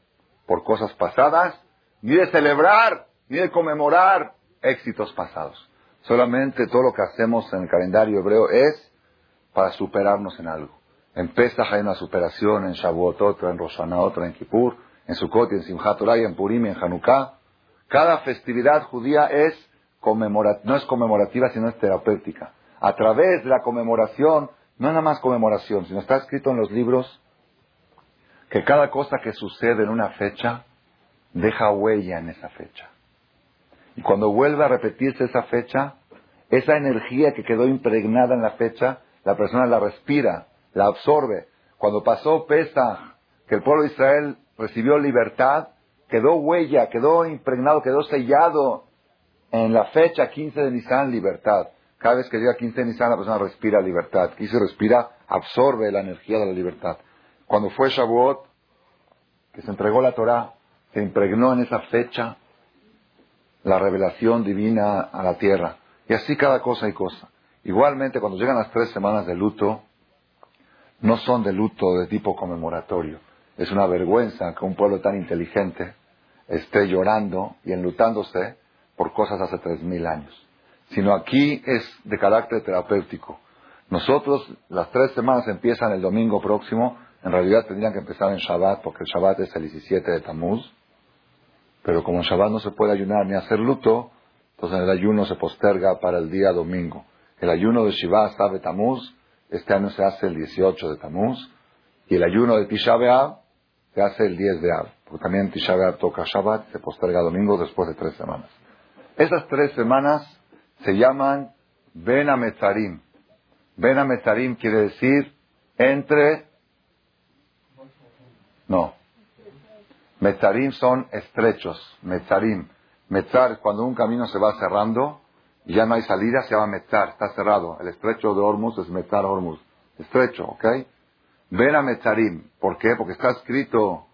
por cosas pasadas, ni de celebrar, ni de conmemorar éxitos pasados. Solamente todo lo que hacemos en el calendario hebreo es para superarnos en algo. En Pesach hay una superación, en Shavuot otra, en Rosh otra, en Kippur, en Sukkot, en Simchat Torah, en Purim, en Hanukkah. Cada festividad judía es no es conmemorativa, sino es terapéutica. A través de la conmemoración, no es nada más conmemoración, sino está escrito en los libros que cada cosa que sucede en una fecha deja huella en esa fecha. Y cuando vuelve a repetirse esa fecha, esa energía que quedó impregnada en la fecha, la persona la respira, la absorbe. Cuando pasó Pesa, que el pueblo de Israel recibió libertad, quedó huella, quedó impregnado, quedó sellado en la fecha 15 de Nisan, libertad. Cada vez que llega 15 de Nisan, la persona respira libertad. Y se respira, absorbe la energía de la libertad. Cuando fue Shavuot, que se entregó la Torah, se impregnó en esa fecha la revelación divina a la tierra. Y así cada cosa y cosa. Igualmente, cuando llegan las tres semanas de luto, no son de luto de tipo conmemoratorio. Es una vergüenza que un pueblo tan inteligente esté llorando y enlutándose por cosas hace tres mil años. Sino aquí es de carácter terapéutico. Nosotros, las tres semanas empiezan el domingo próximo en realidad tendrían que empezar en Shabbat, porque el Shabbat es el 17 de Tammuz. Pero como en Shabbat no se puede ayunar ni hacer luto, entonces el ayuno se posterga para el día domingo. El ayuno de Shiva sabe Tammuz, este año se hace el 18 de Tammuz, y el ayuno de Tisha B'Av se hace el 10 de Av, porque también Tisha B'Av toca Shabbat, se posterga domingo después de tres semanas. Esas tres semanas se llaman Ben Ametzarim. Ben Ametzarim quiere decir entre no. Metzarim son estrechos. Metzarim. Metzar, cuando un camino se va cerrando y ya no hay salida, se llama Metzar, está cerrado. El estrecho de Hormuz es Metzar Hormuz. Estrecho, ¿ok? Ven a Metzarim. ¿Por qué? Porque está escrito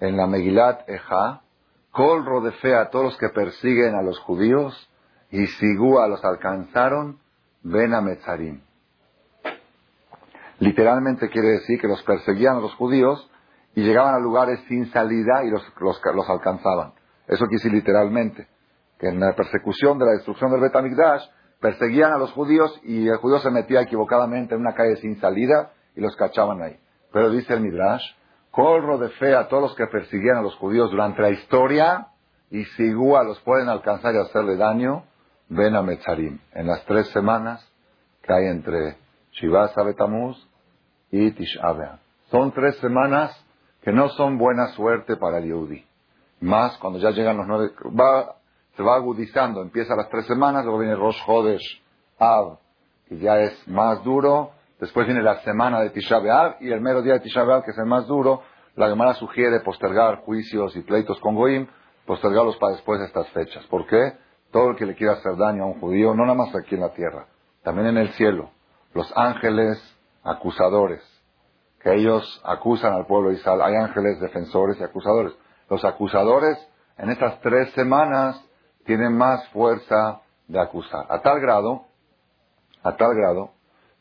en la Megilat Eja, Kol rodefea a todos los que persiguen a los judíos y Sigúa los alcanzaron, ven a Metzarim. Literalmente quiere decir que los perseguían a los judíos y llegaban a lugares sin salida y los, los, los alcanzaban. Eso quiere decir literalmente, que en la persecución de la destrucción del Betamigdash, perseguían a los judíos y el judío se metía equivocadamente en una calle sin salida y los cachaban ahí. Pero dice el Midrash, corro de fe a todos los que persiguían a los judíos durante la historia y si los pueden alcanzar y hacerle daño, ven a Metzarim. En las tres semanas que hay entre Shiva Betamuz y Tish Son tres semanas que no son buena suerte para el Yehudi. Más cuando ya llegan los nueve, se va agudizando, empieza las tres semanas, luego viene Rosh Hodesh Av, que ya es más duro, después viene la semana de Tisha y el mero día de Tisha que es el más duro, la Gemara sugiere postergar juicios y pleitos con Goim, postergarlos para después de estas fechas. ¿Por qué? Todo el que le quiera hacer daño a un judío, no nada más aquí en la tierra, también en el cielo, los ángeles acusadores, que ellos acusan al pueblo de Israel, hay ángeles defensores y acusadores. Los acusadores en estas tres semanas tienen más fuerza de acusar. A tal grado, a tal grado,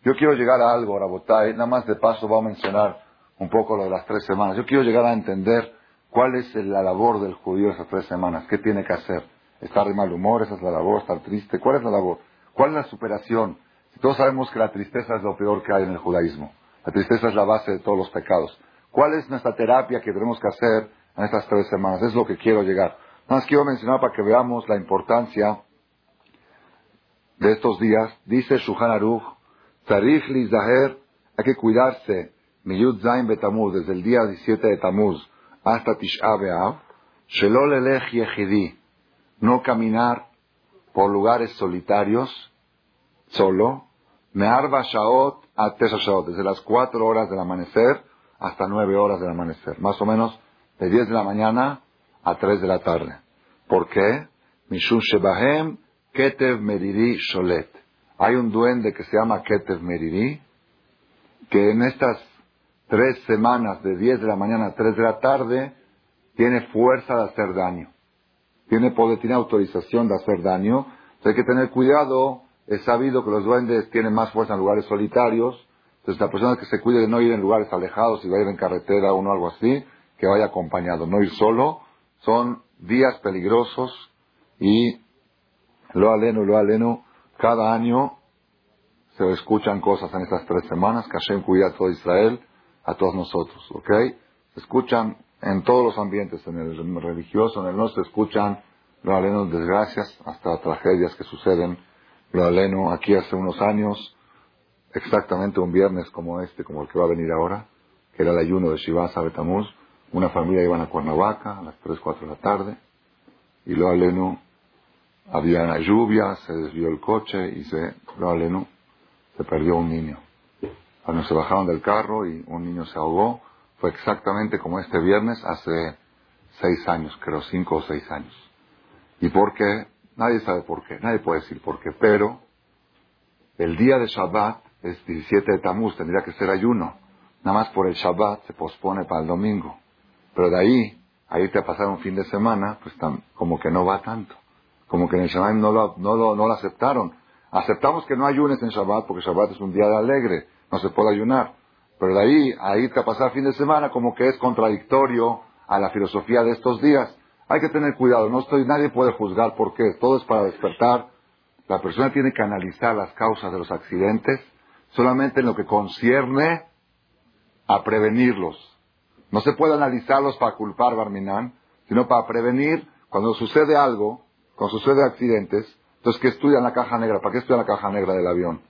yo quiero llegar a algo, Rabotay, nada más de paso voy a mencionar un poco lo de las tres semanas. Yo quiero llegar a entender cuál es la labor del judío esas tres semanas, qué tiene que hacer. Estar de mal humor, esa es la labor, estar triste, ¿cuál es la labor? ¿Cuál es la superación? Todos sabemos que la tristeza es lo peor que hay en el judaísmo. La tristeza es la base de todos los pecados. ¿Cuál es nuestra terapia que tenemos que hacer en estas tres semanas? Es lo que quiero llegar. Nada más quiero mencionar para que veamos la importancia de estos días. Dice Shuhan Aruch, Li Zaher, hay que cuidarse, Miyud Zain Betamuz, desde el día 17 de Tamuz hasta Tish'a B'Av, Shelol Elech Yehidi, no caminar por lugares solitarios, solo, Me'arba Shaot a Tesa Shaot, desde las cuatro horas del amanecer hasta nueve horas del amanecer, más o menos de 10 de la mañana a 3 de la tarde. ¿Por qué? Mishum Shebahem Ketev Meriri Sholet. Hay un duende que se llama Ketev Meriri, que en estas tres semanas de 10 de la mañana a 3 de la tarde tiene fuerza de hacer daño. Tiene poder, tiene autorización de hacer daño. hay que tener cuidado. Es sabido que los duendes tienen más fuerza en lugares solitarios. Entonces la persona que se cuide de no ir en lugares alejados, y va a ir en carretera o algo así, que vaya acompañado, no ir solo. Son días peligrosos y lo aleno, lo aleno, cada año se escuchan cosas en estas tres semanas, que Hashem cuida a todo Israel, a todos nosotros, ¿ok? Se escuchan en todos los ambientes, en el religioso, en el no se escuchan, lo aleno, desgracias, hasta tragedias que suceden, lo aleno, aquí hace unos años, exactamente un viernes como este, como el que va a venir ahora, que era el ayuno de Shiva Betamuz, una familia iban a Cuernavaca a las 3, 4 de la tarde y lo aleno había una lluvia, se desvió el coche y se, lo aleno, se perdió un niño. Cuando se bajaron del carro y un niño se ahogó, fue exactamente como este viernes hace seis años, creo cinco o seis años. ¿Y por qué? Nadie sabe por qué, nadie puede decir por qué, pero el día de Shabbat es 17 de Tamuz, tendría que ser ayuno. Nada más por el Shabbat se pospone para el domingo. Pero de ahí a irte a pasar un fin de semana, pues como que no va tanto. Como que en el Shabbat no lo, no, lo, no lo aceptaron. Aceptamos que no ayunes en Shabbat porque Shabbat es un día de alegre, no se puede ayunar. Pero de ahí a irte a pasar fin de semana como que es contradictorio a la filosofía de estos días. Hay que tener cuidado, no estoy, nadie puede juzgar por qué, todo es para despertar. La persona tiene que analizar las causas de los accidentes solamente en lo que concierne a prevenirlos. No se puede analizarlos para culpar Barminan, sino para prevenir cuando sucede algo, cuando sucede accidentes. Entonces, ¿qué estudian la caja negra? ¿Para qué estudian la caja negra del avión?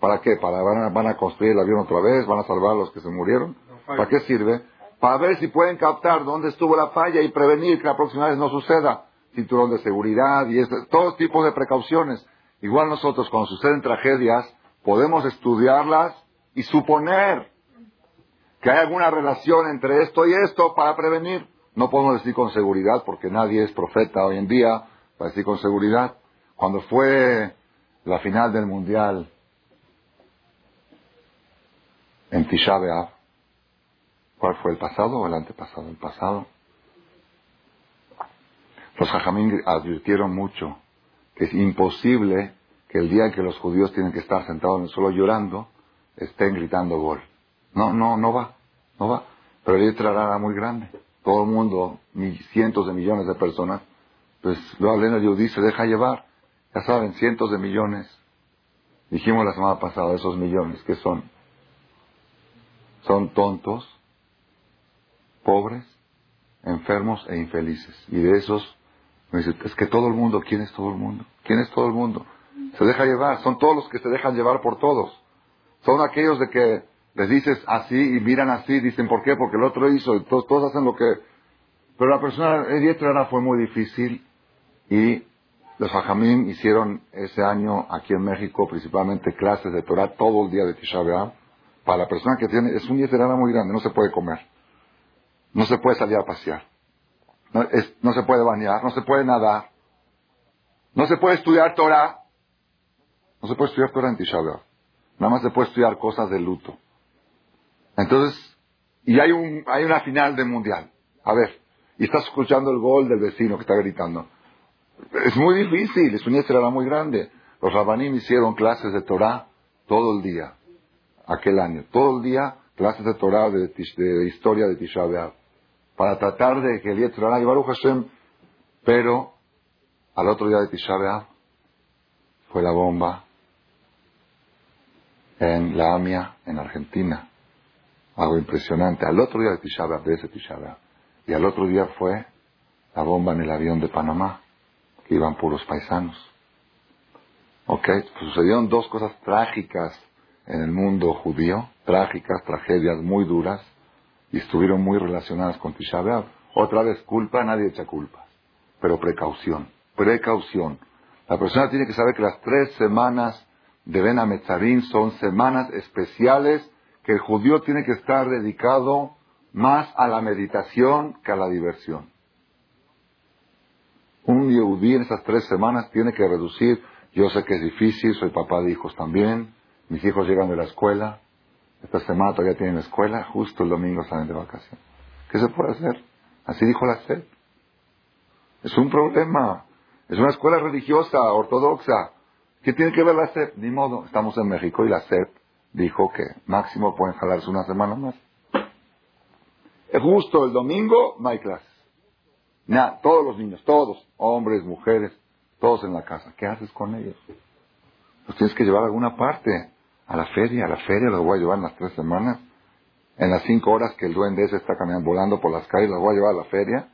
¿Para qué? ¿Para van a, construir el avión otra vez? ¿Van a salvar a los que se murieron? ¿Para qué sirve? Para ver si pueden captar dónde estuvo la falla y prevenir que la próxima vez no suceda. Cinturón de seguridad y este, todos tipos de precauciones. Igual nosotros, cuando suceden tragedias, podemos estudiarlas y suponer que hay alguna relación entre esto y esto para prevenir. No podemos decir con seguridad, porque nadie es profeta hoy en día para decir con seguridad. Cuando fue la final del Mundial en Tisha ¿cuál fue el pasado o el antepasado? El pasado. Los hajamín advirtieron mucho que es imposible que el día en que los judíos tienen que estar sentados en el suelo llorando, estén gritando gol. No, no, no va, no va. Pero el Yetrará era muy grande. Todo el mundo, cientos de millones de personas, pues lo hablé en el se deja llevar. Ya saben, cientos de millones. Dijimos la semana pasada, esos millones, que son? Son tontos, pobres, enfermos e infelices. Y de esos, me dice, es que todo el mundo, ¿quién es todo el mundo? ¿Quién es todo el mundo? Se deja llevar, son todos los que se dejan llevar por todos. Son aquellos de que les dices así y miran así, dicen ¿por qué? Porque el otro hizo, todos, todos hacen lo que... Pero la persona, era fue muy difícil y los hajamim hicieron ese año aquí en México principalmente clases de Torah todo el día de Tisha B'Av. Para la persona que tiene, es un yeterara muy grande, no se puede comer. No se puede salir a pasear. No, se puede bañar, no se puede nadar. No se puede estudiar Torah. No se puede estudiar Torah en Tisha. Nada más se puede estudiar cosas de luto. Entonces, y hay, un, hay una final de mundial. A ver, y estás escuchando el gol del vecino que está gritando. Es muy difícil, es una era muy grande. Los rabanim hicieron clases de Torah todo el día, aquel año. Todo el día, clases de Torah, de, historia de Tisha. Para tratar de que el Yetzirah y Baruch Hashem, pero al otro día de Tisha fue la bomba en la AMIA, en Argentina. Algo impresionante. Al otro día de Tisha de ese Tisha. Y al otro día fue la bomba en el avión de Panamá que iban puros paisanos. ¿Ok? Pues sucedieron dos cosas trágicas en el mundo judío, trágicas, tragedias muy duras, y estuvieron muy relacionadas con Tisha B'Av. Otra vez, culpa, nadie echa culpa, pero precaución, precaución. La persona tiene que saber que las tres semanas de Ben Ametzarim son semanas especiales que el judío tiene que estar dedicado más a la meditación que a la diversión. Un yehudí en esas tres semanas tiene que reducir, yo sé que es difícil, soy papá de hijos también, mis hijos llegan de la escuela, esta semana todavía tienen escuela, justo el domingo salen de vacaciones. ¿Qué se puede hacer? Así dijo la SED. Es un problema. Es una escuela religiosa, ortodoxa. ¿Qué tiene que ver la SED? Ni modo. Estamos en México y la SED dijo que máximo pueden jalarse una semana más. Es justo el domingo no hay clase. Nada, todos los niños, todos, hombres, mujeres, todos en la casa. ¿Qué haces con ellos? Los tienes que llevar a alguna parte, a la feria, a la feria los voy a llevar en las tres semanas. En las cinco horas que el duende ese está caminando, volando por las calles, los voy a llevar a la feria.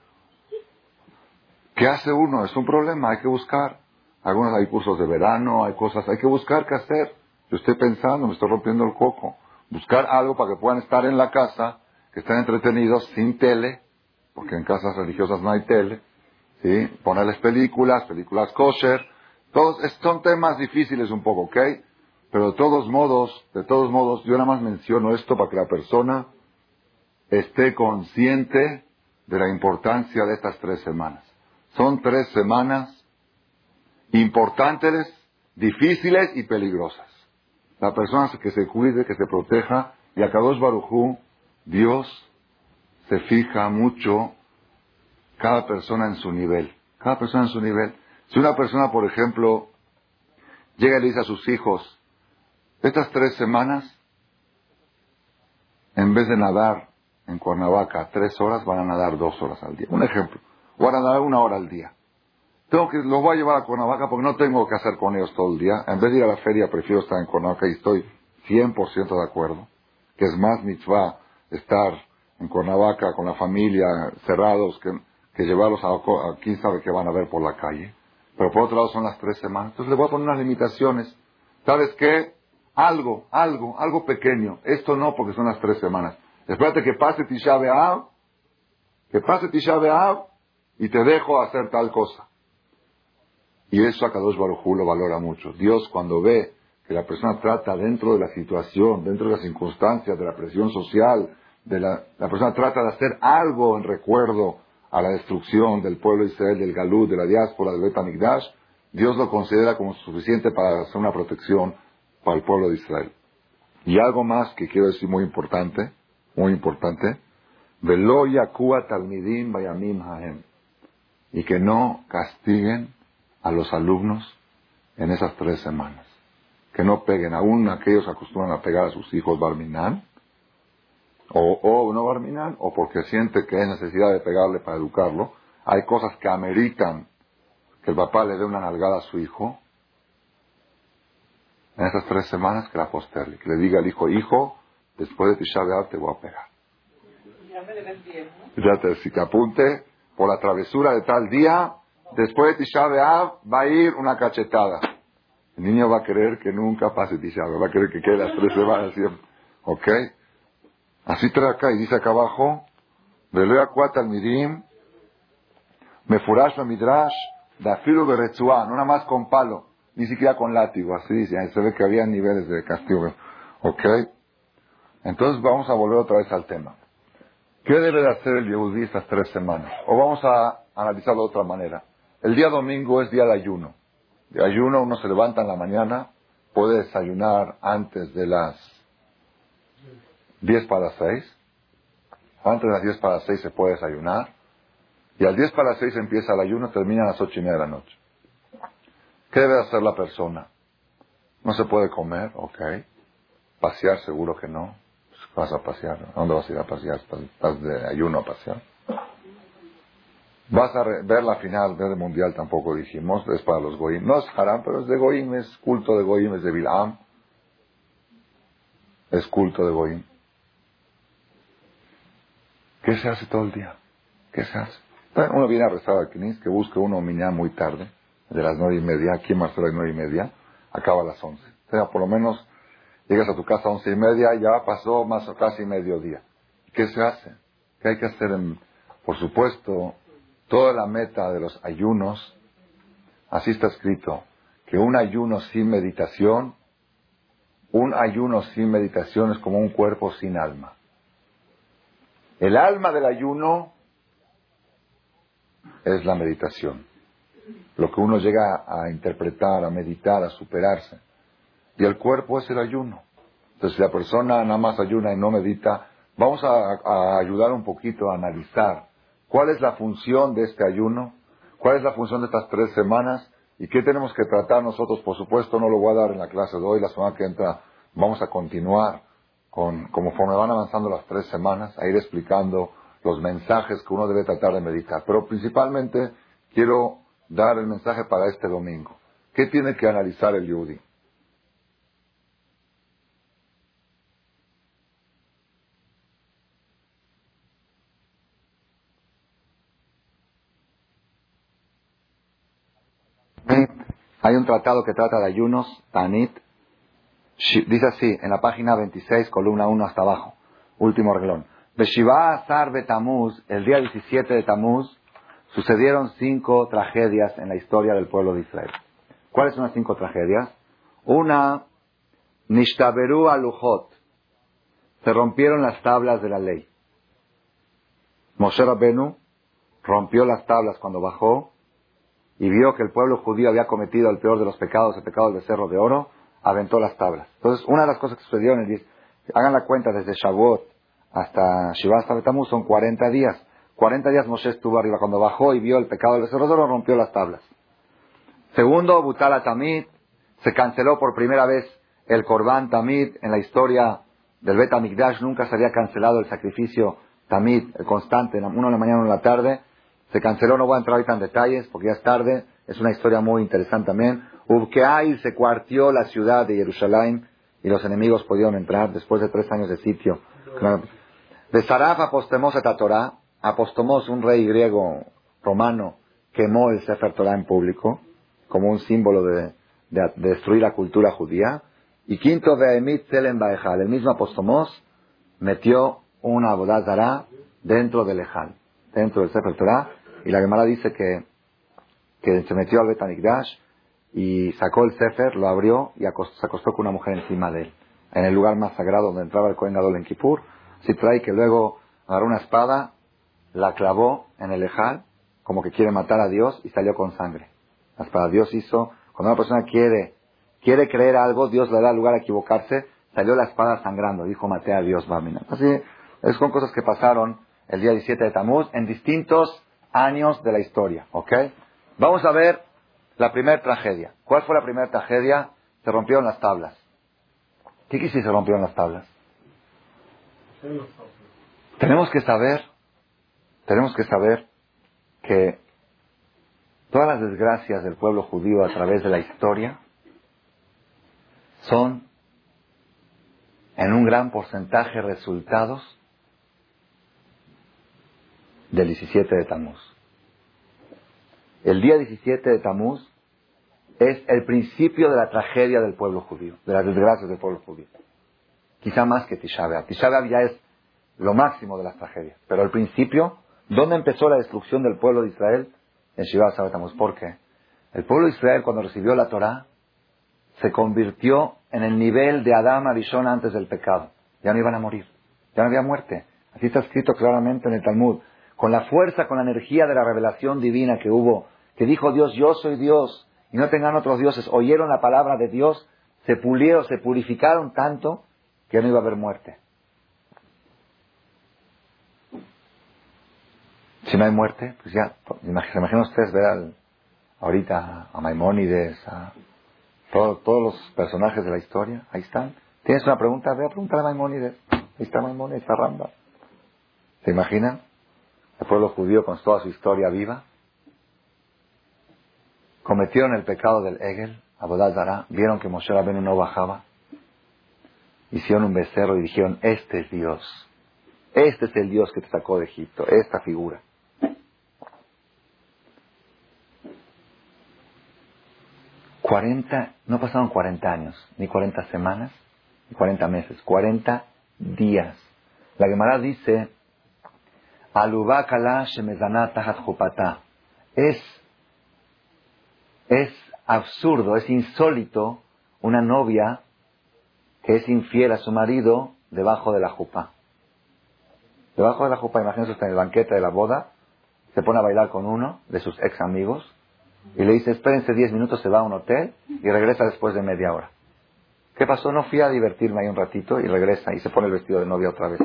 ¿Qué hace uno? Es un problema, hay que buscar. Algunos hay cursos de verano, hay cosas, hay que buscar qué hacer. Yo estoy pensando, me estoy rompiendo el coco. Buscar algo para que puedan estar en la casa, que estén entretenidos, sin tele, porque en casas religiosas no hay tele, ¿sí? Ponerles películas, películas kosher, todos, son temas difíciles un poco, ¿ok? Pero de todos modos, de todos modos, yo nada más menciono esto para que la persona esté consciente de la importancia de estas tres semanas. Son tres semanas importantes, difíciles y peligrosas. La persona que se cuide, que se proteja, y a Kadosh Barujú, Dios se fija mucho cada persona en su nivel. Cada persona en su nivel. Si una persona, por ejemplo, llega y le dice a sus hijos, estas tres semanas, en vez de nadar en Cuernavaca tres horas, van a nadar dos horas al día. Un ejemplo. Van a nadar una hora al día. Tengo que, los voy a llevar a Cuernavaca porque no tengo que hacer con ellos todo el día. En vez de ir a la feria, prefiero estar en Cuernavaca y estoy 100% de acuerdo. Que es más mitzvah estar en Cuernavaca con la familia, cerrados, que, llevarlos a, a sabe qué van a ver por la calle. Pero por otro lado son las tres semanas. Entonces le voy a poner unas limitaciones. ¿Sabes qué? Algo, algo, algo pequeño. Esto no porque son las tres semanas. Espérate que pase Tisha B'Av, que pase Tisha B'Av y te dejo hacer tal cosa. Y eso a Kadosh Barujú lo valora mucho. Dios cuando ve que la persona trata dentro de la situación, dentro de las circunstancias, de la presión social, de la, la persona trata de hacer algo en recuerdo a la destrucción del pueblo de Israel, del Galú, de la diáspora, del Betamigdash, Dios lo considera como suficiente para hacer una protección para pueblo de Israel. Y algo más que quiero decir muy importante, muy importante, Velo Yakua Talmidim Bayamim Haem, y que no castiguen a los alumnos en esas tres semanas. Que no peguen, aún aquellos acostumbran a pegar a sus hijos Barminan, O, o no barminan, o porque siente que hay necesidad de pegarle para educarlo. Hay cosas que ameritan que el papá le dé una nalgada a su hijo. En esas tres semanas que la posterle, que le diga al hijo, hijo, después de Tisha B'Av te voy a pegar. Ya te si que apunte, por la travesura de tal día, después de Tisha B'Av va a ir una cachetada. El niño va a querer que nunca pase Tisha va a querer que quede las tres semanas siempre. ¿Ok? Así trae acá y dice acá abajo, Velea cuata al mirim, me furash la midrash, da filo de no nada más con palo, ni siquiera con látigo, así dice, se ve que había niveles de castigo. ¿Ok? Entonces vamos a volver otra vez al tema. ¿Qué debe de hacer el Yehudi estas tres semanas? O vamos a analizarlo de otra manera. El día domingo es día de ayuno. De ayuno uno se levanta en la mañana, puede desayunar antes de las 10 para las 6. Antes de las 10 para las 6 se puede desayunar. Y al 10 para las 6 empieza el ayuno, termina a las 8 y media de la noche. ¿Qué debe hacer la persona? No se puede comer, ok. Pasear, seguro que no. Vas a pasear. dónde vas a ir a pasear? ¿Estás de ayuno a pasear? Vas a ver la final, ver el mundial tampoco dijimos, es para los goyim. No es haram, pero es de goyim, es culto de goyim, es de Bilam. Es culto de goyim. ¿Qué se hace todo el día? ¿Qué se hace? Uno viene a rezar al Knis, que busque uno mañana muy tarde, de las nueve y media, aquí en Marcelo hay nueve y media, acaba a las once. O sea, por lo menos llegas a tu casa a once y media, ya pasó más o casi mediodía. ¿Qué se hace? ¿Qué hay que hacer? por supuesto, toda la meta de los ayunos, así está escrito, que un ayuno sin meditación, un ayuno sin meditación es como un cuerpo sin alma. El alma del ayuno es la meditación. Lo que uno llega a interpretar, a meditar, a superarse. Y el cuerpo es el ayuno. Entonces, si la persona nada más ayuna y no medita, vamos a, ayudar un poquito a analizar cuál es la función de este ayuno, cuál es la función de estas tres semanas y qué tenemos que tratar nosotros. Por supuesto, no lo voy a dar en la clase de hoy, la semana que entra vamos a continuar con, conforme van avanzando las tres semanas, a ir explicando los mensajes que uno debe tratar de meditar. Pero principalmente quiero dar el mensaje para este domingo. ¿Qué tiene que analizar el Yudi? Hay un tratado que trata de ayunos, Tanit. Dice así, en la página 26, columna 1 hasta abajo, último reglón. Beshiva Azar Betamuz, el día 17 de Tamuz, sucedieron cinco tragedias en la historia del pueblo de Israel. ¿Cuáles son las cinco tragedias? Una, Nishtaberu Alujot, se rompieron las tablas de la ley. Moshe Rabbenu rompió las tablas cuando bajó y vio que el pueblo judío había cometido el peor de los pecados, el pecado del Cerro de Oro, aventó las tablas. Entonces, una de las cosas que sucedió en el hagan la cuenta desde Shavuot hasta Shiva hasta Betamuz son 40 días. 40 días Moshe estuvo arriba. Cuando bajó y vio el pecado del becerro rompió las tablas. Segundo, Butala Tamid. Se canceló por primera vez el Korban Tamid en la historia del Bet Amigdash. Nunca se había cancelado el sacrificio Tamid, el constante, uno en la mañana, uno en la tarde. Se canceló, no voy a entrar ahorita en detalles porque ya es tarde. Es una historia muy interesante también. Ubkeay se cuartió la ciudad de Jerusalén y los enemigos pudieron entrar después de tres años de sitio. De Saraf apostemos a Torah, apostemos un rey griego romano quemó el Sefer Torah en público como un símbolo de, destruir la cultura judía. Y quinto, Emit Selem Baejal, el mismo Apostomos metió una abodazara dentro del Ejal, dentro del Sefer Torah, y la Gemara dice que, que se metió al Betanikdash y sacó el Sefer, lo abrió y se acostó con una mujer encima de él, en el lugar más sagrado donde entraba el Kohen Gadol en Kippur, si trae que luego agarró una espada, la clavó en el ejal, como que quiere matar a Dios y salió con sangre. La espada Dios hizo, cuando una persona quiere, quiere creer algo, Dios le da lugar a equivocarse, salió la espada sangrando, dijo maté a Dios, Bamina. Así, es son cosas que pasaron el día 17 de Tamuz en distintos años de la historia, ¿ok? Vamos a ver la primera tragedia. ¿Cuál fue la primera tragedia? Se rompieron las tablas. ¿Qué quisiste se rompieron las tablas? Tenemos que saber, tenemos que saber que todas las desgracias del pueblo judío a través de la historia son en un gran porcentaje resultados del 17 de Tamuz. El día 17 de Tamuz es el principio de la tragedia del pueblo judío, de las desgracias del pueblo judío. Quizá más que Tisha B'Av. Tisha ya es lo máximo de las tragedias. Pero al principio, ¿dónde empezó la destrucción del pueblo de Israel? En Shiva Tamuz. ¿Por qué? El pueblo de Israel, cuando recibió la Torah, se convirtió en el nivel de Adán Arishon antes del pecado. Ya no iban a morir. Ya no había muerte. Así está escrito claramente en el Talmud. Con la fuerza, con la energía de la revelación divina que hubo, que dijo Dios, yo soy Dios, y no tengan otros dioses, oyeron la palabra de Dios, se pulieron, se purificaron tanto que no iba a haber muerte. Si no hay muerte, pues ya, se imaginan ustedes ver ahorita a Maimónides, a todos los personajes de la historia, ahí están. ¿Tienes una pregunta? Ve a preguntar a Maimónides. Ahí está Maimónides, está Ramba. ¿Se imaginan? El pueblo judío con toda su historia viva. Cometieron el pecado del Egel, Abodazara, vieron que Moshe Rabbeinu no bajaba. Hicieron un becerro y dijeron, este es Dios. Este es el Dios que te sacó de Egipto, esta figura. 40, no pasaron 40 años, ni 40 semanas, ni 40 meses, 40 días. La Gemara dice, es, es absurdo, es insólito una novia que es infiel a su marido debajo de la jupa. Debajo de la jupa, imagínense usted en el banquete de la boda, se pone a bailar con uno de sus ex amigos y le dice, espérense 10 minutos, se va a un hotel y regresa después de media hora. ¿Qué pasó? No fui a divertirme ahí un ratito y regresa y se pone el vestido de novia otra vez.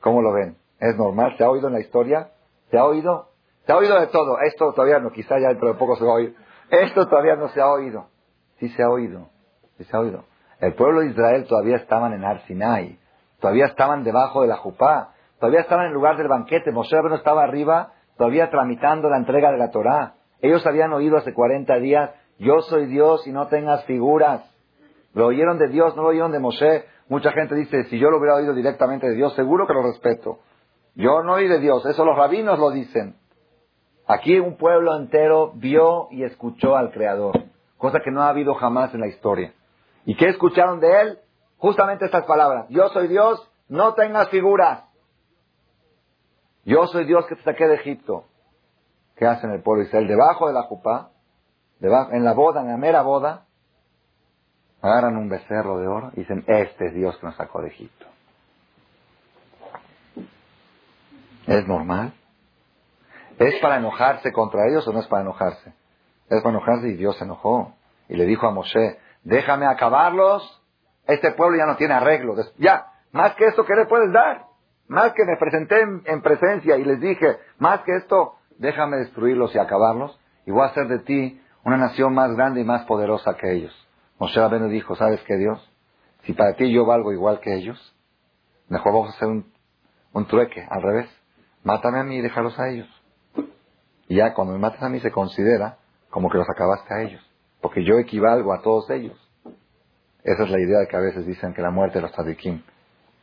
¿Cómo lo ven? ¿Es normal? ¿Se ha oído en la historia? ¿Se ha oído? Se ha oído de todo. Esto todavía no, quizá ya dentro de poco se va a oír. Esto todavía no se ha oído. Sí se ha oído. Sí se ha oído. El pueblo de Israel todavía estaban en Arsinai. Todavía estaban debajo de la Jupá. Todavía estaban en el lugar del banquete. Moshe no estaba arriba, todavía tramitando la entrega de la Torá. Ellos habían oído hace 40 días, yo soy Dios y no tengas figuras. Lo oyeron de Dios, no lo oyeron de Moshe. Mucha gente dice, si yo lo hubiera oído directamente de Dios, seguro que lo respeto. Yo no oí de Dios, eso los rabinos lo dicen. Aquí un pueblo entero vio y escuchó al Creador, cosa que no ha habido jamás en la historia. ¿Y qué escucharon de él? Justamente estas palabras. Yo soy Dios, no tengas figuras. Yo soy Dios que te saqué de Egipto. ¿Qué hacen el pueblo de Israel? Debajo de la jupá, debajo, en la boda, en la mera boda, agarran un becerro de oro y dicen, este es Dios que nos sacó de Egipto. ¿Es normal? ¿Es para enojarse contra ellos o no es para enojarse? Es para enojarse y Dios se enojó. Y le dijo a Moshe, déjame acabarlos, este pueblo ya no tiene arreglo. Ya, más que esto, ¿qué le puedes dar? Más que me presenté en presencia y les dije, más que esto, déjame destruirlos y acabarlos, y voy a hacer de ti una nación más grande y más poderosa que ellos. Moshe Rabbeinu dijo, ¿sabes qué Dios? Si para ti yo valgo igual que ellos, mejor vamos a hacer un, un trueque, al revés. Mátame a mí y déjalos a ellos. Y ya cuando me matas a mí se considera como que los acabaste a ellos, porque yo equivalgo a todos ellos. Esa es la idea de que a veces dicen que la muerte de los tzadikim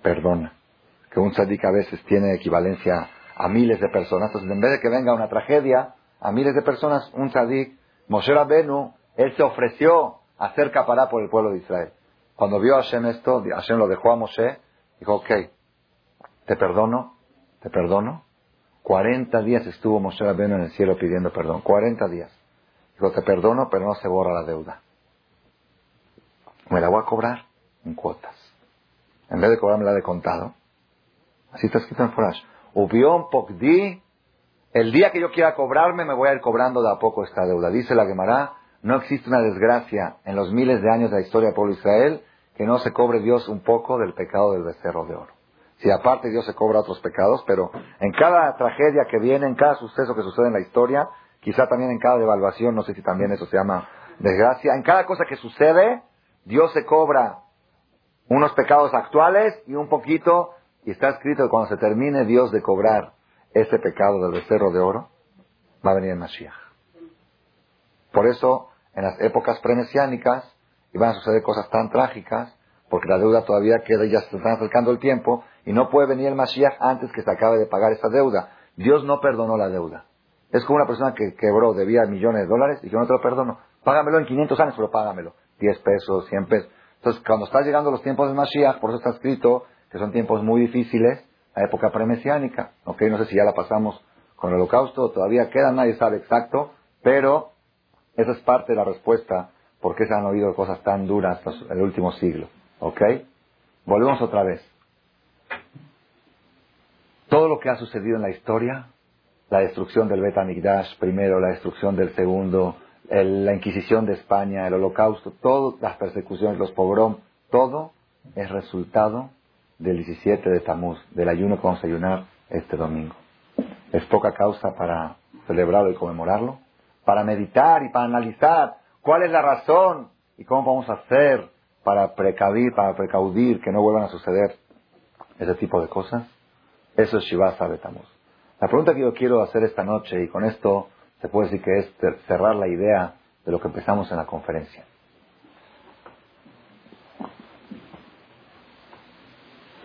perdona. Que un tzadik a veces tiene equivalencia a miles de personas. Entonces, en vez de que venga una tragedia a miles de personas, un tzadik, Moshe Rabenu, él se ofreció a hacer capará por el pueblo de Israel. Cuando vio a Hashem esto, Hashem lo dejó a Moshe, dijo, ok, te perdono, te perdono. 40 días estuvo Moshe Rabenu en el cielo pidiendo perdón. 40 días. Dijo, te perdono, pero no se borra la deuda. Me la voy a cobrar en cuotas. En vez de cobrarme la de contado. Así está escrito en Furash. Ubión Pokdi, el día que yo quiera cobrarme, me voy a ir cobrando de a poco esta deuda. Dice la Gemara, no existe una desgracia en los miles de años de la historia del pueblo Israel que no se cobre Dios un poco del pecado del becerro de oro. Si aparte Dios se cobra otros pecados, pero en cada tragedia que viene, en cada suceso que sucede en la historia, quizá también en cada devaluación, no sé si también eso se llama desgracia, en cada cosa que sucede, Dios se cobra unos pecados actuales y un poquito y está escrito que cuando se termine Dios de cobrar ese pecado del becerro de oro, va a venir el Mashiach. Por eso, en las épocas premesiánicas, iban a suceder cosas tan trágicas, porque la deuda todavía queda ya se está acercando el tiempo, y no puede venir el Mashiach antes que se acabe de pagar esa deuda. Dios no perdonó la deuda. Es como una persona que quebró, debía millones de dólares, y yo no te lo perdono. Págamelo en 500 años, pero págamelo. 10 pesos, 100 pesos. Entonces, cuando están llegando los tiempos del Mashiach, por eso está escrito que son tiempos muy difíciles, la época premesiánica. ¿ok? No sé si ya la pasamos con el holocausto, todavía queda, nadie sabe exacto, pero esa es parte de la respuesta por qué se han oído cosas tan duras en el último siglo. ¿Ok? Volvemos otra vez. Todo lo que ha sucedido en la historia, la destrucción del Bet primero, la destrucción del segundo, la Inquisición de España, el Holocausto, todas las persecuciones, los pogrom, todo es resultado del 17 de Tamuz, del ayuno que vamos a ayunar este domingo. Es poca causa para celebrarlo y conmemorarlo, para meditar y para analizar cuál es la razón y cómo vamos a hacer para precavir, para precaudir que no vuelvan a suceder ese tipo de cosas. Eso es Shiva de Tamuz. La pregunta que yo quiero hacer esta noche, y con esto se puede decir que es cerrar la idea de lo que empezamos en la conferencia.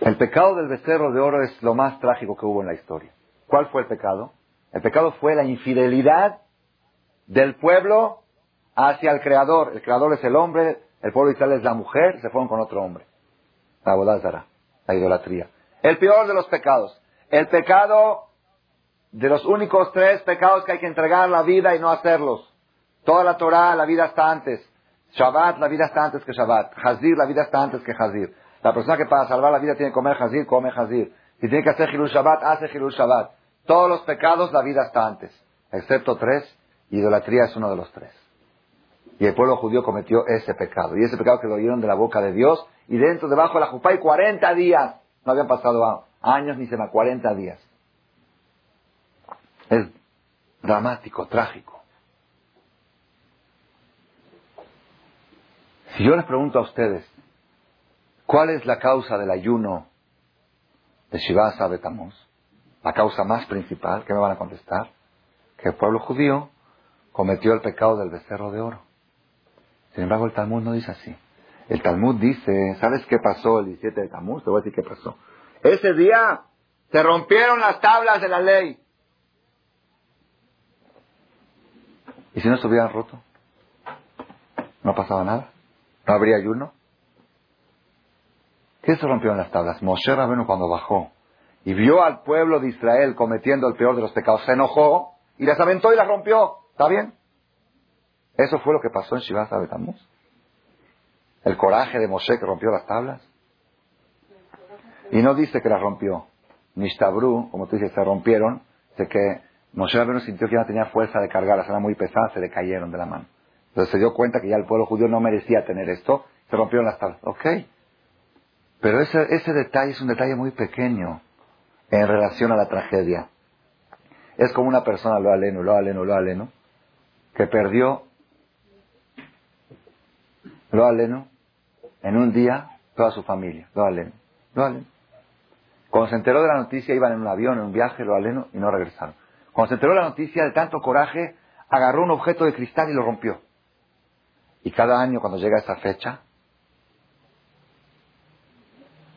El pecado del becerro de oro es lo más trágico que hubo en la historia. ¿Cuál fue el pecado? El pecado fue la infidelidad del pueblo hacia el Creador. El Creador es el hombre, el pueblo de Israel es la mujer, se fueron con otro hombre. La bodázara, la idolatría. El peor de los pecados. El pecado de los únicos tres pecados que hay que entregar la vida y no hacerlos. Toda la Torah, la vida está antes. Shabbat, la vida está antes que Shabbat. Hazir, la vida está antes que Hazir. La persona que para salvar la vida tiene que comer jazir, come jazir. Si tiene que hacer Hilul Shabbat, hace Hilul Shabbat. Todos los pecados, la vida está antes. Excepto tres, idolatría es uno de los tres. Y el pueblo judío cometió ese pecado. Y ese pecado que lo oyeron de la boca de Dios. Y dentro, debajo de la jupá, hay 40 días. No habían pasado años ni semanas, 40 días. Es dramático, trágico. Si yo les pregunto a ustedes, ¿Cuál es la causa del ayuno de Shiva Sabetamos? La causa más principal, ¿qué me van a contestar? Que el pueblo judío cometió el pecado del becerro de oro. Sin embargo, el Talmud no dice así. El Talmud dice, ¿sabes qué pasó el 17 de Tamuz? Te voy a decir qué pasó. Ese día se rompieron las tablas de la ley. ¿Y si no se hubieran roto? ¿No pasaba nada? ¿No habría ayuno? ¿Qué se rompió en las tablas? Moshe Rabenu cuando bajó y vio al pueblo de Israel cometiendo el peor de los pecados, se enojó y las aventó y las rompió. ¿Está bien? Eso fue lo que pasó en Shiva Betamuz. El coraje de Moshe que rompió las tablas. Y no dice que las rompió. Nishtabru, como tú dices, se rompieron. Dice que Moshe Rabenu sintió que ya no tenía fuerza de cargarlas, eran muy pesadas, se le cayeron de la mano. Entonces se dio cuenta que ya el pueblo judío no merecía tener esto, se rompieron las tablas. Ok, pero ese, ese detalle es un detalle muy pequeño en relación a la tragedia. Es como una persona, lo aleno, lo aleno, lo aleno, que perdió lo aleno en un día toda su familia, lo aleno, lo aleno. Cuando se enteró de la noticia, iban en un avión, en un viaje, lo aleno, y no regresaron. Cuando se enteró de la noticia, de tanto coraje, agarró un objeto de cristal y lo rompió. Y cada año, cuando llega esa fecha,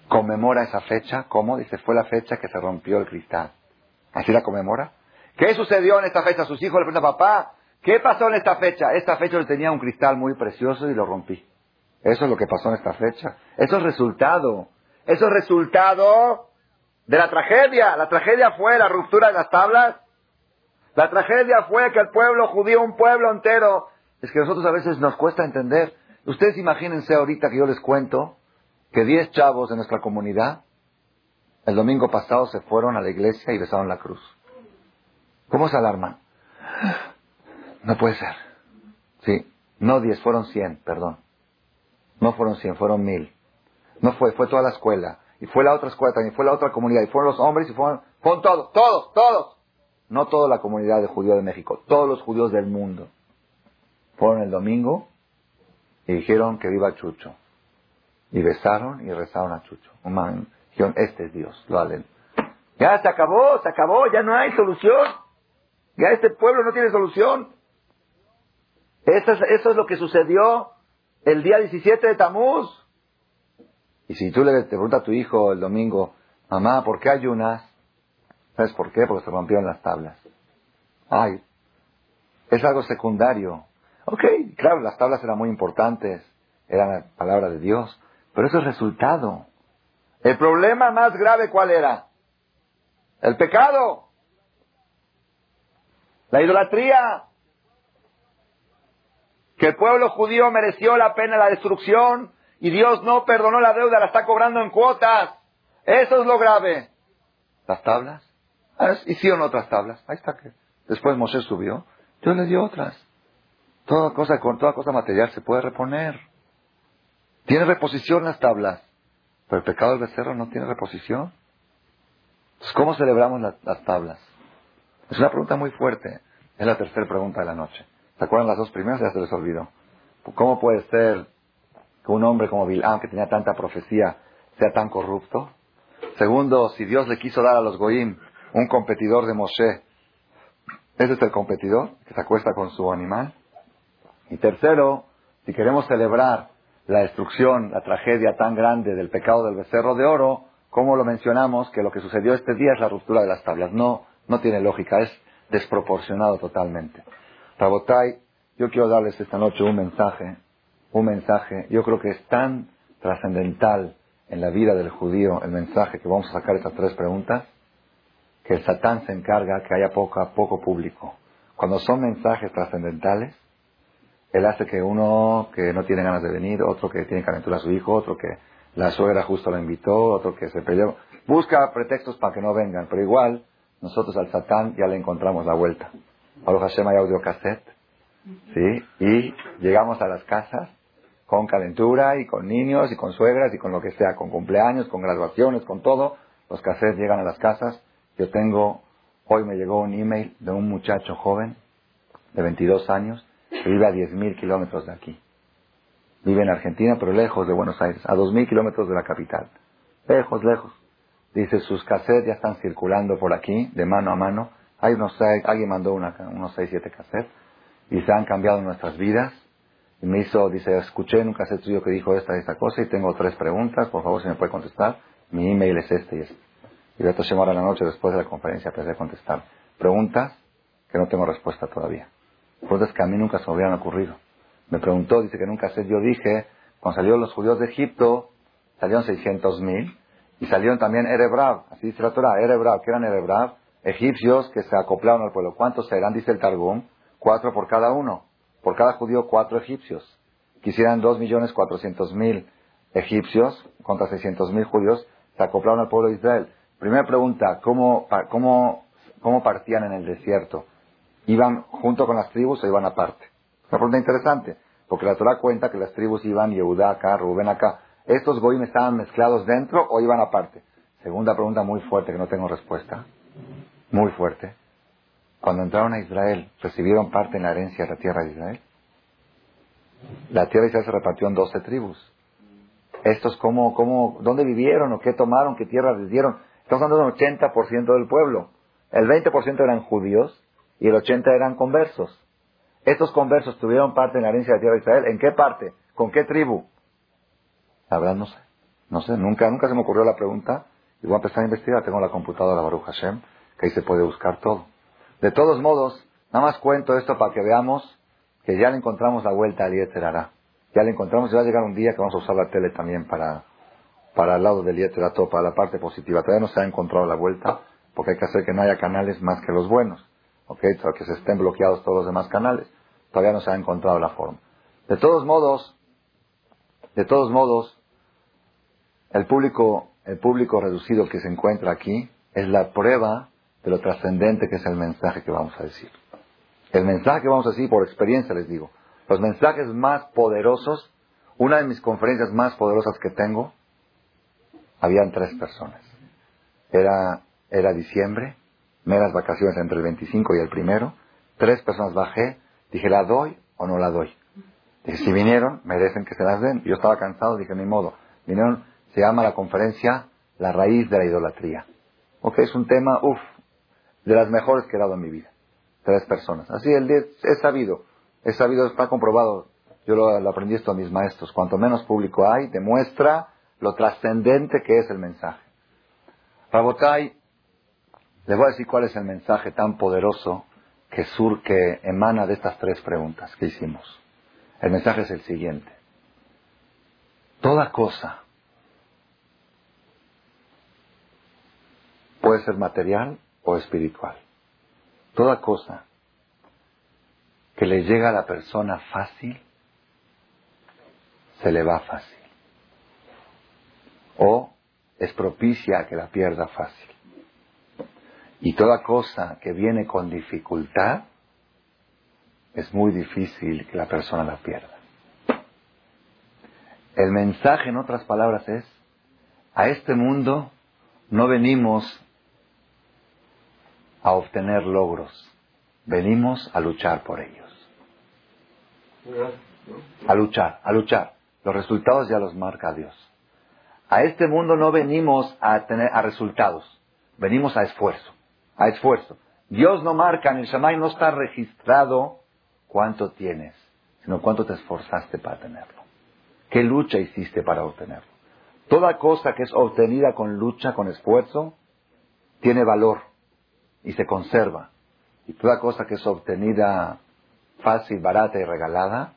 conmemora esa fecha. ¿Cómo? Dice, fue la fecha que se rompió el cristal. ¿Así la conmemora? ¿Qué sucedió en esta fecha? Sus hijos le preguntan, papá, ¿qué pasó en esta fecha? Esta fecha tenía un cristal muy precioso y lo rompí. Eso es lo que pasó en esta fecha. Eso es resultado. Eso es resultado de la tragedia. La tragedia fue la ruptura de las tablas. La tragedia fue que el pueblo judío, un pueblo entero, es que nosotros a veces nos cuesta entender. Ustedes imagínense ahorita que yo les cuento que diez chavos de nuestra comunidad el domingo pasado se fueron a la iglesia y besaron la cruz. ¿Cómo se alarman? No puede ser. Sí, no diez, fueron cien, perdón. No fueron cien, fueron mil. No fue, fue toda la escuela. Y fue la otra escuela también, fue la otra comunidad. Y fueron los hombres y fueron, fueron todos, todos, todos. No toda la comunidad de judíos de México, todos los judíos del mundo. Fueron el domingo y dijeron que viva Chucho. Y besaron y rezaron a Chucho. Este es Dios, lo halen. Ya se acabó, se acabó, ya no hay solución. Ya este pueblo no tiene solución. Eso es, eso es lo que sucedió el día 17 de Tamuz. Y si tú le preguntas a tu hijo el domingo, mamá, ¿por qué ayunas? ¿Sabes por qué? Porque se rompieron las tablas. Ay, es algo secundario. Ok, claro, las tablas eran muy importantes, eran la palabra de Dios, pero eso es resultado. El problema más grave, ¿cuál era? El pecado. La idolatría. Que el pueblo judío mereció la pena la destrucción y Dios no perdonó la deuda, la está cobrando en cuotas. Eso es lo grave. ¿Las tablas? Ah, hicieron otras tablas. Ahí está que. Después Moshe subió. Dios le dio otras. Toda cosa, con toda cosa material se puede reponer. Tiene reposición las tablas. Pero el pecado del becerro no tiene reposición. ¿cómo celebramos las, tablas? Es una pregunta muy fuerte. Es la tercera pregunta de la noche. ¿Se acuerdan las dos primeras? Ya se les olvidó. ¿Cómo puede ser que un hombre como Bilam, que tenía tanta profecía, sea tan corrupto? Segundo, si Dios le quiso dar a los Goim un competidor de Moshe, ¿ese es el competidor que se acuesta con su animal? Y tercero, si queremos celebrar la destrucción, la tragedia tan grande del pecado del becerro de oro, como lo mencionamos, que lo que sucedió este día es la ruptura de las tablas. No, no tiene lógica, es desproporcionado totalmente. Rabotai, yo quiero darles esta noche un mensaje, un mensaje, yo creo que es tan trascendental en la vida del judío el mensaje que vamos a sacar estas tres preguntas, que el Satán se encarga que haya poco, poco público. Cuando son mensajes trascendentales, él hace que uno que no tiene ganas de venir, otro que tiene calentura a su hijo, otro que la suegra justo lo invitó, otro que se peleó. Busca pretextos para que no vengan, pero igual nosotros al Satán ya le encontramos la vuelta. Baruch Hashem hay audio cassette, ¿sí? Y llegamos a las casas con calentura y con niños y con suegras y con lo que sea, con cumpleaños, con graduaciones, con todo. Los cassettes llegan a las casas. Yo tengo, hoy me llegó un email de un muchacho joven de 22 años vive a 10.000 kilómetros de aquí. Vive en Argentina, pero lejos de Buenos Aires, a 2.000 kilómetros de la capital. Lejos, lejos. Dice, sus cassettes ya están circulando por aquí, de mano a mano. Hay unos alguien mandó una, unos 6, 7 cassettes. Y se han cambiado nuestras vidas. Y me hizo, dice, escuché en un cassette tuyo que dijo esta y esta cosa y tengo tres preguntas. Por favor, si me puede contestar. Mi email es este y este. Y voy a llamar a la noche después de la conferencia para contestar. Preguntas que no tengo respuesta todavía. Preguntas que a mí nunca se me hubieran ocurrido. Me preguntó, dice que nunca sé, yo dije, cuando salieron los judíos de Egipto, salieron 600 mil, y salieron también Erebrav, así dice la Torah, Erebrav, que eran Erebrav, egipcios que se acoplaron al pueblo. ¿Cuántos serán? Dice el Targum, cuatro por cada uno, por cada judío cuatro egipcios. Quisieran dos millones cuatrocientos mil egipcios contra seiscientos mil judíos, se acoplaron al pueblo de Israel. Primera pregunta, ¿cómo, cómo, cómo partían en el desierto? ¿Iban junto con las tribus o iban aparte? Una pregunta interesante, porque la Torah cuenta que las tribus iban Yehudá acá, Rubén acá. ¿Estos goyim estaban mezclados dentro o iban aparte? Segunda pregunta muy fuerte que no tengo respuesta. Muy fuerte. Cuando entraron a Israel, ¿recibieron parte en la herencia de la tierra de Israel? La tierra de Israel se repartió en doce tribus. ¿Estos cómo, cómo, dónde vivieron o qué tomaron, qué tierra les dieron? Estamos hablando del 80% del pueblo. El 20% eran judíos y el 80% eran conversos. Estos conversos tuvieron parte en la herencia de tierra de Israel. ¿En qué parte? ¿Con qué tribu? La verdad no sé. No sé, nunca, nunca se me ocurrió la pregunta. Y voy a empezar a investigar. Tengo la computadora Baruch Hashem, que ahí se puede buscar todo. De todos modos, nada más cuento esto para que veamos que ya le encontramos la vuelta al Yeterara. Ya le encontramos y va a llegar un día que vamos a usar la tele también para, para el lado del Yeterató, para la parte positiva. Todavía no se ha encontrado la vuelta, porque hay que hacer que no haya canales más que los buenos. ¿Ok? Para que se estén bloqueados todos los demás canales. Todavía no se ha encontrado la forma. De todos modos, de todos modos, el público, el público reducido que se encuentra aquí es la prueba de lo trascendente que es el mensaje que vamos a decir. El mensaje que vamos a decir, por experiencia les digo, los mensajes más poderosos, una de mis conferencias más poderosas que tengo, habían tres personas. Era, era diciembre, meras vacaciones entre el 25 y el primero, tres personas bajé, Dije, ¿la doy o no la doy? Dije, si vinieron, merecen que se las den. Yo estaba cansado, dije, ni modo. Vinieron, se llama la conferencia la raíz de la idolatría. Ok, es un tema, uff, de las mejores que he dado en mi vida. Tres personas. Así el es sabido, es sabido, está comprobado. Yo lo, aprendí esto a mis maestros. Cuanto menos público hay, demuestra lo trascendente que es el mensaje. Rabotai, les voy a decir cuál es el mensaje tan poderoso que, sur, que emana de estas tres preguntas que hicimos. El mensaje es el siguiente. Toda cosa puede ser material o espiritual. Toda cosa que le llega a la persona fácil, se le va fácil. O es propicia a que la pierda fácil. Y toda cosa que viene con dificultad, es muy difícil que la persona la pierda. El mensaje, en otras palabras, es, a este mundo no venimos a obtener logros, venimos a luchar por ellos. A luchar, a luchar. Los resultados ya los marca Dios. A este mundo no venimos a tener a resultados, venimos a esfuerzo, a esfuerzo. Dios no marca, en el Shamay no está registrado cuánto tienes, sino cuánto te esforzaste para tenerlo. ¿Qué lucha hiciste para obtenerlo? Toda cosa que es obtenida con lucha, con esfuerzo, tiene valor y se conserva. Y toda cosa que es obtenida fácil, barata y regalada,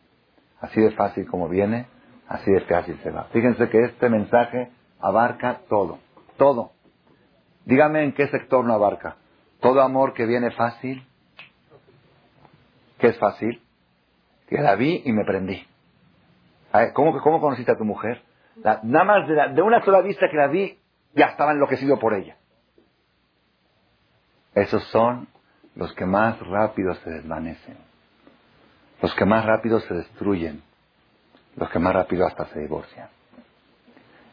así de fácil como viene, así de fácil se va. Fíjense que este mensaje abarca todo, todo. Dígame en qué sector no abarca. Todo amor que viene fácil, ¿qué es fácil? Que la vi y me prendí. ¿Cómo, cómo conociste a tu mujer? nada más de, de, una sola vista que la vi, ya estaba enloquecido por ella. Esos son los que más rápido se desvanecen, los que más rápido se destruyen, los que más rápido hasta se divorcian.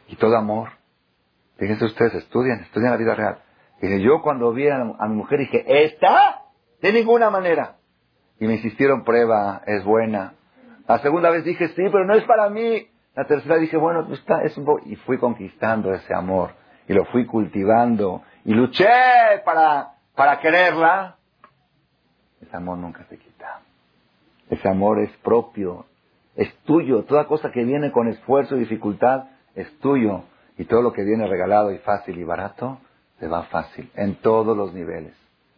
Y todo amor, fíjense ustedes, estudian, estudian la vida real. Y yo cuando vi a, mi mujer dije, ¿esta? De ninguna manera. Y me insistieron, prueba, es buena. La segunda vez dije, sí, pero no es para mí. La tercera dije, bueno, pues está, es un poco... Y fui conquistando ese amor. Y lo fui cultivando. Y luché para para quererla, ese amor nunca se quita. Ese amor es propio, es tuyo. Toda cosa que viene con esfuerzo y dificultad es tuyo. Y todo lo que viene regalado y fácil y barato, se va fácil, en todos los niveles.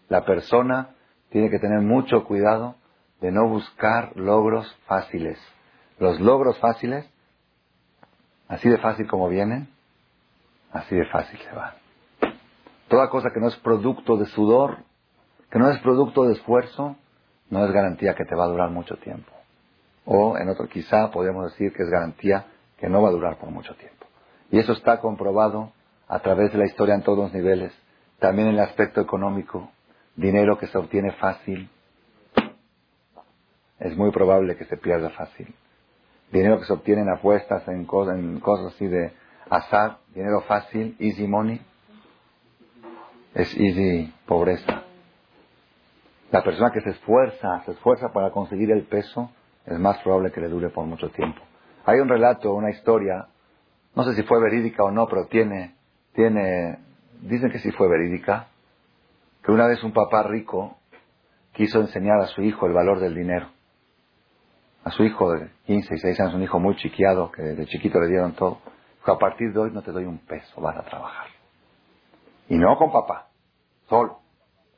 La persona tiene que tener mucho cuidado de no buscar logros fáciles. Los logros fáciles, así de fácil como vienen, así de fácil se van. Toda cosa que no es producto de sudor, que no es producto de esfuerzo, no es garantía que te va a durar mucho tiempo. O en otro, quizá podríamos decir que es garantía que no va a durar por mucho tiempo. Y eso está comprobado a través de la historia en todos los niveles. También en el aspecto económico. Dinero que se obtiene fácil. Es muy probable que se pierda fácil. Dinero que se obtiene en apuestas, en, cosas, en cosas así de azar. Dinero fácil, easy money es easy pobreza. La persona que se esfuerza, se esfuerza para conseguir el peso, es más probable que le dure por mucho tiempo. Hay un relato, una historia, no sé si fue verídica o no, pero tiene, tiene, dicen que sí fue verídica, que una vez un papá rico quiso enseñar a su hijo el valor del dinero. A su hijo de 15 y 6 años, un hijo muy chiquiado, que de chiquito le dieron todo. Dijo, a partir de hoy no te doy un peso, vas a trabajar. Y no con papá, solo.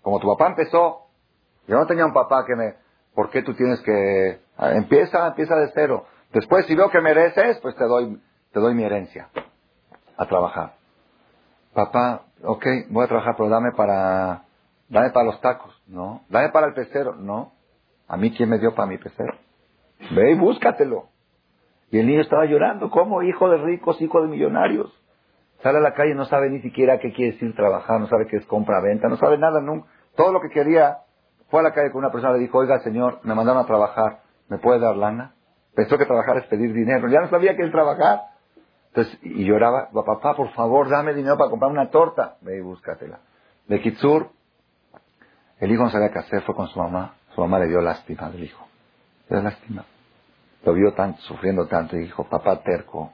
Como tu papá empezó, yo no tenía un papá que me, ¿por qué tú tienes que, ah, empieza, empieza de cero. Después si veo que mereces, pues te doy, te doy mi herencia a trabajar. Papá, ok, voy a trabajar, pero dame para, dame para los tacos, no. Dame para el pecero, no. A mí, ¿quién me dio para mi pecero? Ve y búscatelo. Y el niño estaba llorando, ¿cómo? Hijo de ricos, hijo de millonarios. Sale a la calle no sabe ni siquiera qué quiere decir trabajar, no sabe qué es compra-venta, no sabe nada, nunca. Todo lo que quería, fue a la calle con una persona le dijo, oiga señor, me mandaron a trabajar, ¿me puede dar lana? Pensó que trabajar es pedir dinero, ya no sabía qué es trabajar. Entonces, y lloraba, papá, por favor, dame dinero para comprar una torta. Ve y búscatela. De Kitsur, el hijo no sabía qué hacer, fue con su mamá. Su mamá le dio lástima del hijo. Le dio lástima. Lo vio tanto, sufriendo tanto, y dijo, papá terco.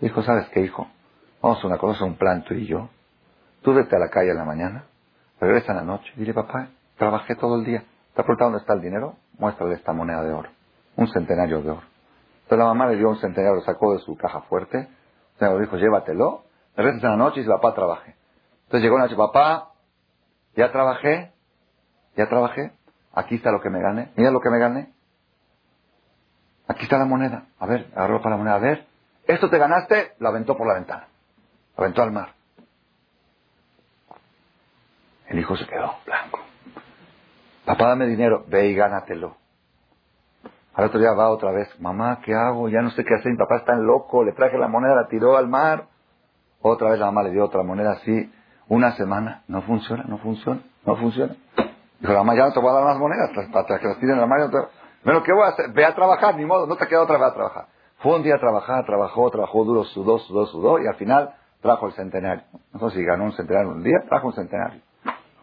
Dijo, ¿sabes qué, hijo? Vamos a una cosa, un plan tú y yo. Tú vete a la calle en la mañana, regresa en la noche, dile, papá, trabajé todo el día. ¿Te ha preguntado dónde está el dinero? Muéstrale esta moneda de oro. Un centenario de oro. Entonces la mamá le dio un centenario, lo sacó de su caja fuerte. Le dijo, llévatelo. Regresa en la noche y dice, papá, trabajé. Entonces llegó una noche, papá, ya trabajé, ya trabajé. Aquí está lo que me gané. Mira lo que me gané. Aquí está la moneda. A ver, agarró para la moneda. A ver, esto te ganaste, lo aventó por la ventana. Lo aventó al mar. El hijo se quedó blanco. Papá, dame dinero. Ve y gánatelo. Al otro día va otra vez. Mamá, ¿qué hago? Ya no sé qué hacer. Mi papá está loco. Le traje la moneda, la tiró al mar. Otra vez la mamá le dio otra moneda así. Una semana. No funciona, no funciona, no funciona. Dijo, la mamá, ya no te voy a dar más monedas para que las tiren al mar. Bueno, ¿qué voy a hacer? Ve a trabajar, ni modo. No te queda otra vez a trabajar. Fue un día a trabajar, trabajó, trabajó duro, sudó, sudó, sudó. Y al final trajo el centenario. No sé si ganó un centenario un día, trajo un centenario.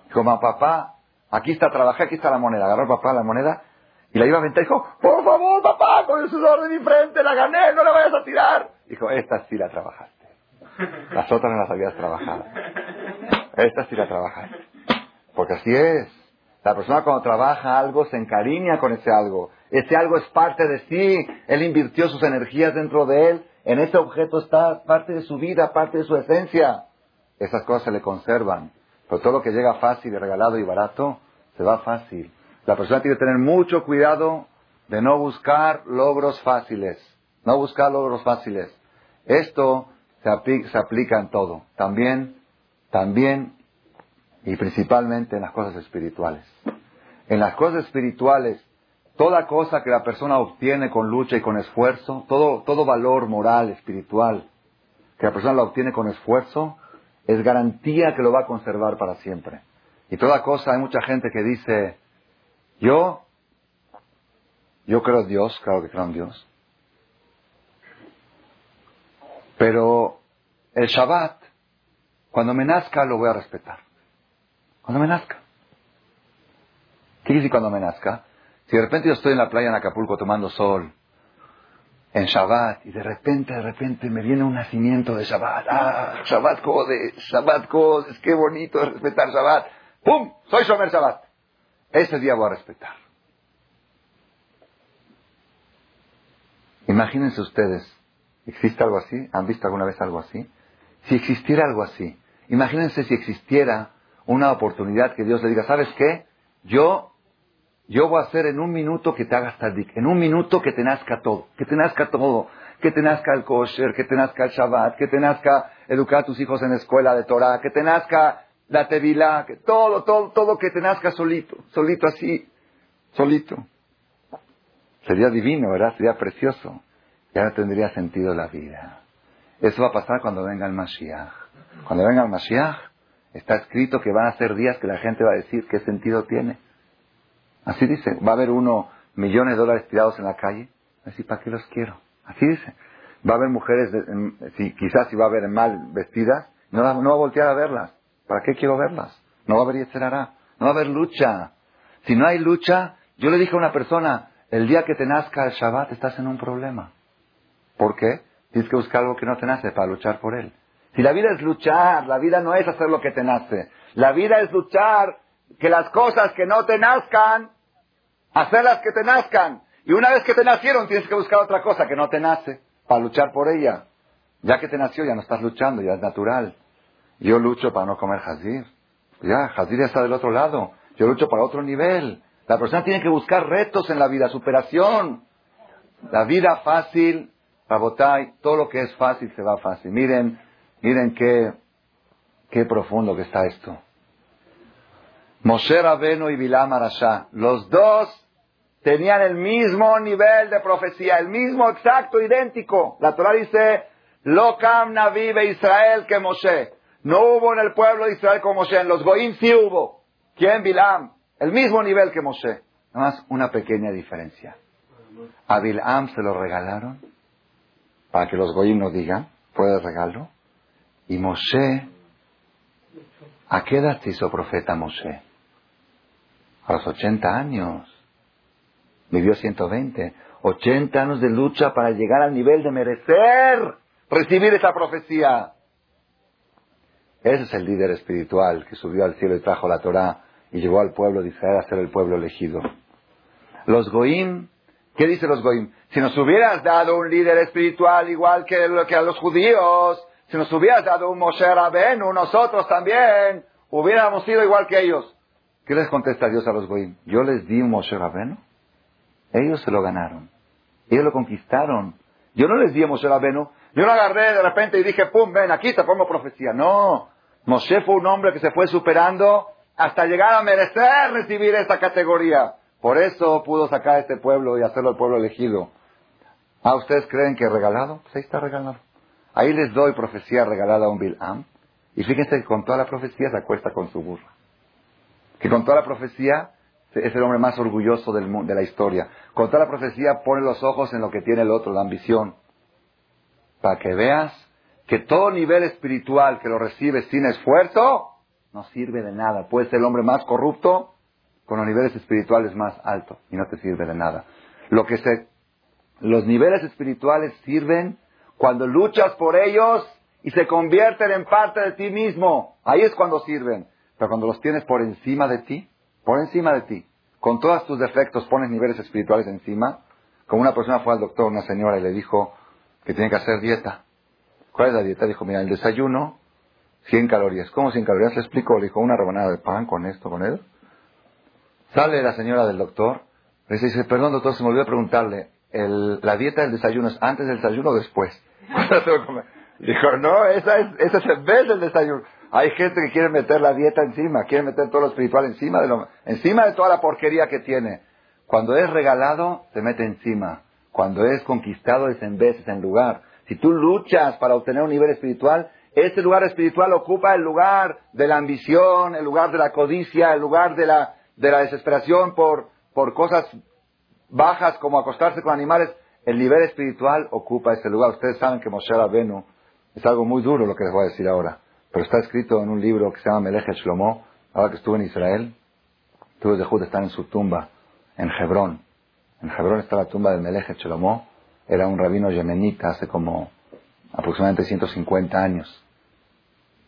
Dijo, mamá, papá, aquí está, trabajé, aquí está la moneda. Agarró papá la moneda y la iba a aventar. Dijo, por favor, papá, con el sudor de mi frente, la gané, no la vayas a tirar. Dijo, esta sí la trabajaste. Las otras no las habías trabajado. Esta sí la trabajaste. Porque así es. La persona cuando trabaja algo se encariña con ese algo. Ese algo es parte de sí. Él invirtió sus energías dentro de él. En ese objeto está parte de su vida, parte de su esencia. Esas cosas se le conservan. Pero todo lo que llega fácil y regalado y barato, se va fácil. La persona tiene que tener mucho cuidado de no buscar logros fáciles. No buscar logros fáciles. Esto se, aplica, en todo. También, también y principalmente en las cosas espirituales. En las cosas espirituales, toda cosa que la persona obtiene con lucha y con esfuerzo, todo, todo valor moral, espiritual, que la persona lo obtiene con esfuerzo, es garantía que lo va a conservar para siempre. Y toda cosa, hay mucha gente que dice, yo, yo creo en Dios, claro que creo en Dios. Pero el Shabbat, cuando me nazca, lo voy a respetar. Cuando me nazca. ¿Qué quiere decir cuando me nazca? Si de repente yo estoy en la playa en Acapulco tomando sol, en Shabbat, y de repente, de repente me viene un nacimiento de Shabbat. ¡Ah! Shabbat Kodesh, Shabbat Kodesh, qué bonito respetar Shabbat. ¡Pum! Soy Shomer Shabbat. Ese día voy a respetar. Imagínense ustedes, ¿existe algo así? ¿Han visto alguna vez algo así? Si existiera algo así, imagínense si existiera una oportunidad que Dios le diga, ¿sabes qué? Yo, yo voy a hacer en un minuto que te hagas tadik, en un minuto que te nazca todo, que te nazca todo, que te nazca el kosher, que te nazca el Shabbat, que te nazca educar a tus hijos en la escuela de Torah, que te nazca la tevilá, que todo, todo, todo que te nazca solito, solito así, solito. Sería divino, ¿verdad? Sería precioso. Ya no tendría sentido la vida. Eso va a pasar cuando venga el Mashiach. Cuando venga el Mashiach, está escrito que van a ser días que la gente va a decir qué sentido tiene. Así dice, va a haber uno millones de dólares tirados en la calle. Así, ¿para qué los quiero? Así dice. Va a haber mujeres, si, quizás si va a haber mal vestidas, no, no va a voltear a verlas. ¿Para qué quiero verlas? No va a haber hará. no va a haber lucha. Si no hay lucha, yo le dije a una persona, el día que te nazca el Shabbat estás en un problema. ¿Por qué? Tienes que buscar algo que no te nace para luchar por él. Si la vida es luchar, la vida no es hacer lo que te nace. La vida es luchar que las cosas que no te nazcan, hacerlas que te nazcan. Y una vez que te nacieron, tienes que buscar otra cosa que no te nace para luchar por ella. Ya que te nació, ya no estás luchando, ya es natural. Yo lucho para no comer jazir. Ya, jazir ya está del otro lado. Yo lucho para otro nivel. La persona tiene que buscar retos en la vida, superación. La vida fácil, Rabotai, todo lo que es fácil se va fácil. Miren, miren qué, qué profundo que está esto. Moshe Rabeno y Bilam Arashá, los dos tenían el mismo nivel de profecía, el mismo exacto, idéntico. La Torah dice, Lokam Navive Israel que Moshe. No hubo en el pueblo de Israel como Moshe. En los Goim sí hubo. ¿Quién? Bilam. El mismo nivel que Moshe. Nada más una pequeña diferencia. A Bilam se lo regalaron para que los Goim no digan. Fue de regalo. Y Moshe, ¿a qué edad se hizo profeta Moshe? A los 80 años. Vivió 120. 80 años de lucha para llegar al nivel de merecer recibir esa profecía. Ese es el líder espiritual que subió al cielo y trajo la Torah y llevó al pueblo de Israel a ser el pueblo elegido. Los Goim, ¿qué dicen los Goim? Si nos hubieras dado un líder espiritual igual que, a los judíos, si nos hubieras dado un Moshe Rabenu, nosotros también hubiéramos sido igual que ellos. ¿Qué les contesta Dios a los Goim? Yo les di un Moshe Rabenu. Ellos se lo ganaron. Ellos lo conquistaron. Yo no les di un Moshe Rabenu. Yo lo agarré de repente y dije, pum, ven, aquí te pongo profecía. No. Moshe fue un hombre que se fue superando hasta llegar a merecer recibir esta categoría. Por eso pudo sacar a este pueblo y hacerlo el pueblo elegido. ¿Ah, ustedes creen que regalado? Pues ahí está regalado. Ahí les doy profecía regalada a un Bil'am. Y fíjense que con toda la profecía se acuesta con su burra. Que con toda la profecía es el hombre más orgulloso del, de la historia. Con toda la profecía pone los ojos en lo que tiene el otro, la ambición. Para que veas que todo nivel espiritual que lo recibe sin esfuerzo no sirve de nada. Puede ser el hombre más corrupto con los niveles espirituales más altos y no te sirve de nada. Lo que se, los niveles espirituales sirven cuando luchas por ellos y se convierten en parte de ti mismo. Ahí es cuando sirven. Pero cuando los tienes por encima de ti, por encima de ti, con todos tus defectos pones niveles espirituales encima. Como una persona fue al doctor, una señora, y le dijo que tiene que hacer dieta. ¿Cuál es la dieta? Dijo, mira, el desayuno, 100 calorías. ¿Cómo 100 calorías? Le explico, le dijo, una rebanada de pan con esto, con él. Sale la señora del doctor, le dice, perdón doctor, se me olvidó preguntarle, ¿la dieta del desayuno es antes del desayuno o después? Dijo, no, esa es, esa es en vez del desayuno. Hay gente que quiere meter la dieta encima, quiere meter todo lo espiritual encima de, encima de toda la porquería que tiene. Cuando es regalado, se mete encima. Cuando es conquistado, es en vez, es en lugar. Si tú luchas para obtener un nivel espiritual, ese lugar espiritual ocupa el lugar de la ambición, el lugar de la codicia, el lugar de la, de la desesperación por, cosas bajas como acostarse con animales. El nivel espiritual ocupa ese lugar. Ustedes saben que Moshe Rabenu es algo muy duro lo que les voy a decir ahora, pero está escrito en un libro que se llama Melech Shlomo, ahora que estuve en Israel, tuve de Jud están en su tumba, en Hebrón. En Hebrón está la tumba del Melech Shlomo, era un rabino yemenita hace como aproximadamente 150 años.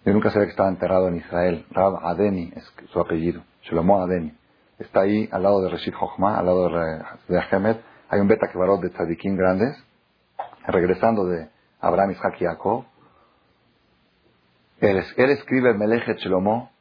Yo nunca sabía que estaba enterrado en Israel. Rab Adeni es su apellido, Shlomo Adeni. Está ahí al lado de Reshit Chochma, al lado de, Ahmed. Hay un beta kebarot de tzadikim grandes, regresando de Abraham, Isaac y Jacob. Él, escribe en Melechet Shlomo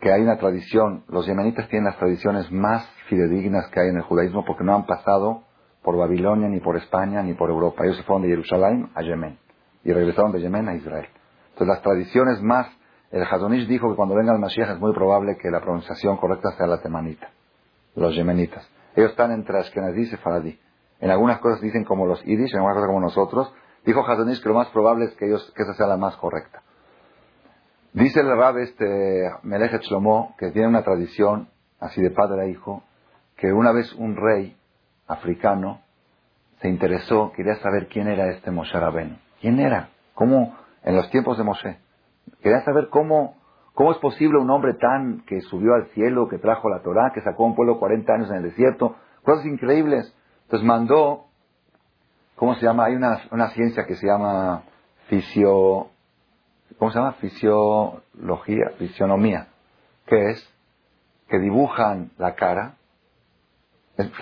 que hay una tradición, los yemenitas tienen las tradiciones más fidedignas que hay en el judaísmo porque no han pasado por Babilonia, ni por España, ni por Europa. Ellos se fueron de Jerusalén a Yemen y regresaron de Yemen a Israel. Entonces las tradiciones más, el Hazonish dijo que cuando venga el Mashiach es muy probable que la pronunciación correcta sea la temanita, los yemenitas. Ellos están entre Ashkenazí y Faradí. En algunas cosas dicen como los Yiddish, en algunas cosas como nosotros. Dijo Hazonish que lo más probable es que, ellos, que esa sea la más correcta. Dice el Rab este Melechet Shlomo que tiene una tradición, así de padre a hijo, que una vez un rey africano se interesó, quería saber quién era este Moshe Rabén. ¿Quién era? ¿Cómo, en los tiempos de Moshe? Quería saber cómo, cómo es posible un hombre tan que subió al cielo, que trajo la Torá, que sacó a un pueblo 40 años en el desierto, cosas increíbles. Entonces mandó, ¿cómo se llama? Hay una, una ciencia que se llama fisio, ¿cómo se llama? Fisiología, fisionomía, que es que dibujan la cara,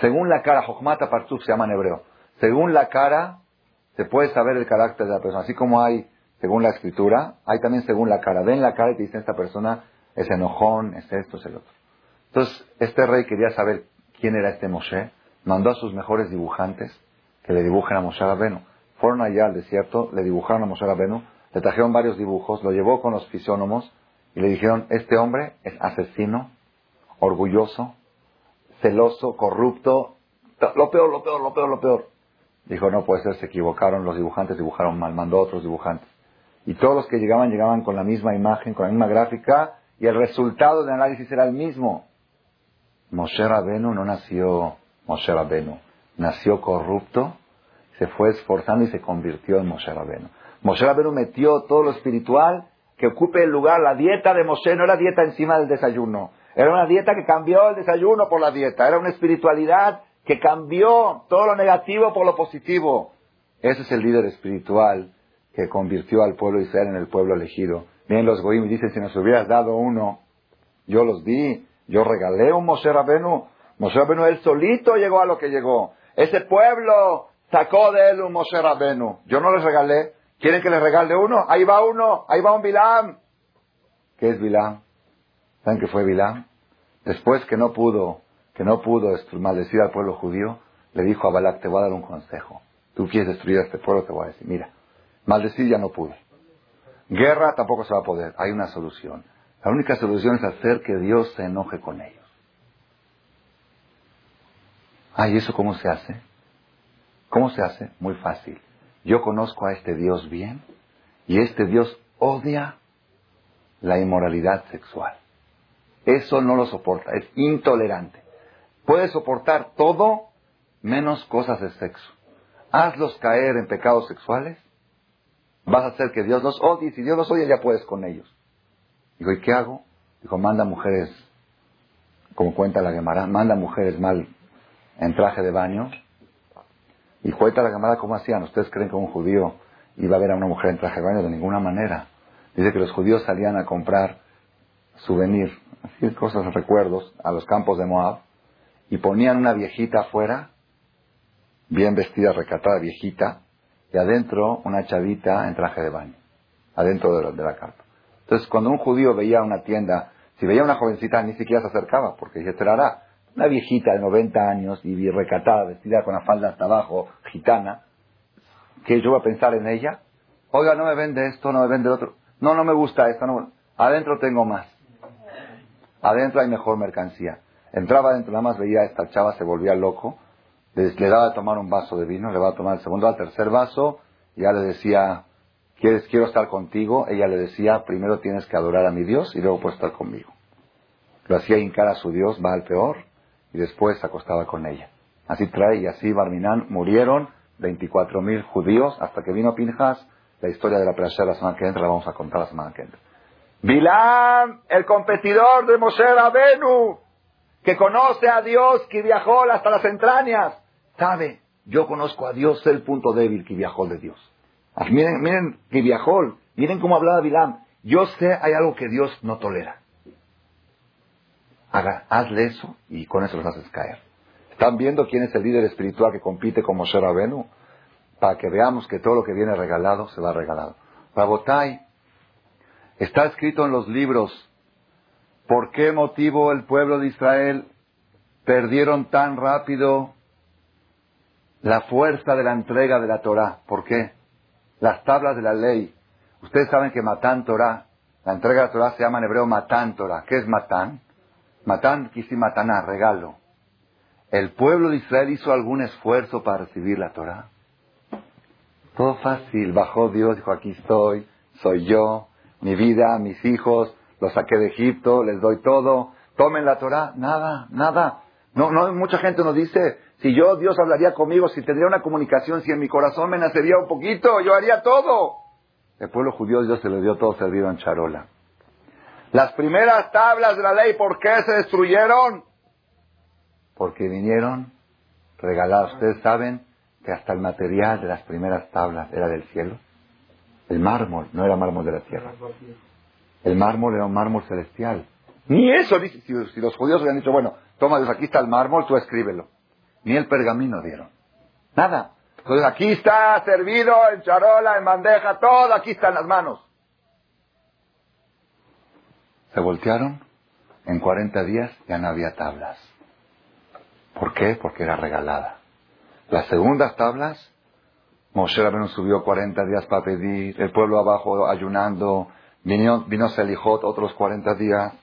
según la cara, Jochmata Partuk se llama en hebreo, según la cara se puede saber el carácter de la persona, así como hay según la escritura, hay también según la cara, ven la cara y te dicen esta persona es enojón, es esto, es el otro. Entonces, este rey quería saber quién era este Moshe, mandó a sus mejores dibujantes que le dibujen a Moshe Rabenu. Fueron allá al desierto, le dibujaron a Moshe Rabenu le trajeron varios dibujos, lo llevó con los fisiónomos y le dijeron, este hombre es asesino, orgulloso, celoso, corrupto, lo peor, lo peor, lo peor, lo peor. Dijo, no puede ser, se equivocaron, los dibujantes dibujaron mal, mandó otros dibujantes. Y todos los que llegaban, llegaban con la misma imagen, con la misma gráfica, y el resultado del análisis era el mismo. Moshe Rabenu no nació Moshe Rabenu, nació corrupto, se fue esforzando y se convirtió en Moshe Rabenu. Moshe Rabenu metió todo lo espiritual que ocupe el lugar. La dieta de Moshe no era dieta encima del desayuno. Era una dieta que cambió el desayuno por la dieta. Era una espiritualidad que cambió todo lo negativo por lo positivo. Ese es el líder espiritual que convirtió al pueblo Israel en el pueblo elegido. Vienen los goim dicen, si nos hubieras dado uno, yo los di, yo regalé un Moshe Rabenu. Moshe Rabenu él solito llegó a lo que llegó. Ese pueblo sacó de él un Moshe Rabenu. Yo no les regalé. ¿Quieren que les regale uno? Ahí va uno, ahí va un Bilam. ¿Qué es Bilam? ¿Saben qué fue Bilam? Después que no pudo, que no pudo maldecir al pueblo judío, le dijo a Balak, te voy a dar un consejo. Tú quieres destruir a este pueblo, te voy a decir, mira, maldecir ya no pude. Guerra tampoco se va a poder. Hay una solución. La única solución es hacer que Dios se enoje con ellos. Ah, ¿y eso cómo se hace? ¿Cómo se hace? Muy fácil. Yo conozco a este Dios bien y este Dios odia la inmoralidad sexual. Eso no lo soporta, es intolerante. Puede soportar todo menos cosas de sexo. Hazlos caer en pecados sexuales vas a hacer que Dios los odie. Si Dios los odia, ya puedes con ellos. Digo, ¿y qué hago? Dijo, manda mujeres, como cuenta la Gemara, manda mujeres mal en traje de baño. Y cuenta la Gemara cómo hacían. ¿Ustedes creen que un judío iba a ver a una mujer en traje de baño? De ninguna manera. Dice que los judíos salían a comprar souvenir, así cosas, recuerdos, a los campos de Moab y ponían una viejita afuera, bien vestida, recatada, viejita, y adentro una chavita en traje de baño, adentro de la, carta. Entonces, cuando un judío veía una tienda, si veía una jovencita, ni siquiera se acercaba, porque se hará una viejita de 90 años y recatada, vestida con la falda hasta abajo, gitana, que yo voy a pensar en ella, oiga, no me vende esto, no me vende otro, no, no me gusta esto, no, adentro tengo más, adentro hay mejor mercancía. Entraba adentro, nada más veía a esta chava, se volvía loco, le, daba a tomar un vaso de vino, le va a tomar el segundo, al tercer vaso, ya le decía, ¿quieres, quiero estar contigo? Ella le decía, primero tienes que adorar a mi Dios y luego puedes estar conmigo. Lo hacía hincar a su Dios, va al peor, y después se acostaba con ella. Así trae y así Barminán murieron 24.000 judíos hasta que vino Pinjas. La historia de la playa la semana que entra la vamos a contar la semana que entra. Bilam, el competidor de Moshe Rabenu, que conoce a Dios, que viajó hasta las entrañas, sabe, yo conozco a Dios, el punto débil que viajó de Dios. Ah, miren, miren que viajó, miren cómo hablaba Bilam. Yo sé, hay algo que Dios no tolera. Haga, hazle eso y con eso los haces caer. ¿Están viendo quién es el líder espiritual que compite con Moshe Rabenu? Para que veamos que todo lo que viene regalado se va regalado. Rabotai, está escrito en los libros por qué motivo el pueblo de Israel perdieron tan rápido la fuerza de la entrega de la Torah. ¿Por qué? Las tablas de la ley. Ustedes saben que Matán Torah, la entrega de la Torah se llama en hebreo Matán Torah. ¿Qué es Matán? Matán quisi mataná, regalo. ¿El pueblo de Israel hizo algún esfuerzo para recibir la Torah? Todo fácil. Bajó Dios, dijo, aquí estoy, soy yo, mi vida, mis hijos, los saqué de Egipto, les doy todo. Tomen la Torah. Nada, nada. No, no, mucha gente nos dice, si yo, Dios hablaría conmigo, si tendría una comunicación, si en mi corazón me nacería un poquito, yo haría todo. El pueblo judío Dios se le dio todo servido en charola. Las primeras tablas de la ley, ¿por qué se destruyeron? Porque vinieron regaladas. Ustedes saben que hasta el material de las primeras tablas era del cielo. El mármol, no era mármol de la tierra. El mármol era un mármol celestial. Ni eso, si, si los judíos hubieran dicho, bueno, toma Dios, aquí está el mármol, tú escríbelo ni el pergamino dieron. Nada. Entonces aquí está servido en charola, en bandeja, todo aquí está en las manos. Se voltearon, en 40 días ya no había tablas. ¿Por qué? Porque era regalada. Las segundas tablas, Moshe Rabbeinu subió 40 días para pedir, el pueblo abajo ayunando, vino, vino Selijot otros 40 días,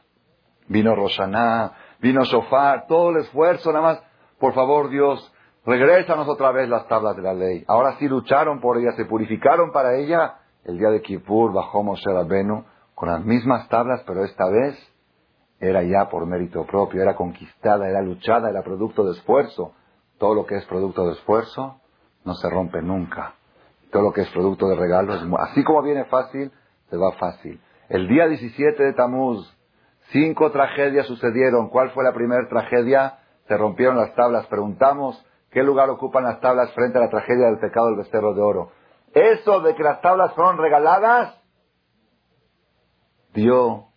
vino Roshaná, vino Shofar, todo el esfuerzo nada más por favor, Dios, regrésanos otra vez las tablas de la ley. Ahora sí lucharon por ella, se purificaron para ella. El día de Kippur bajó Moshe Rabenu con las mismas tablas, pero esta vez era ya por mérito propio, era conquistada, era luchada, era producto de esfuerzo. Todo lo que es producto de esfuerzo no se rompe nunca. Todo lo que es producto de regalo, es, así como viene fácil, se va fácil. El día 17 de Tamuz, cinco tragedias sucedieron. ¿Cuál fue la primera tragedia? se rompieron las tablas. Preguntamos qué lugar ocupan las tablas frente a la tragedia del pecado del becerro de oro. Eso de que las tablas fueron regaladas, dio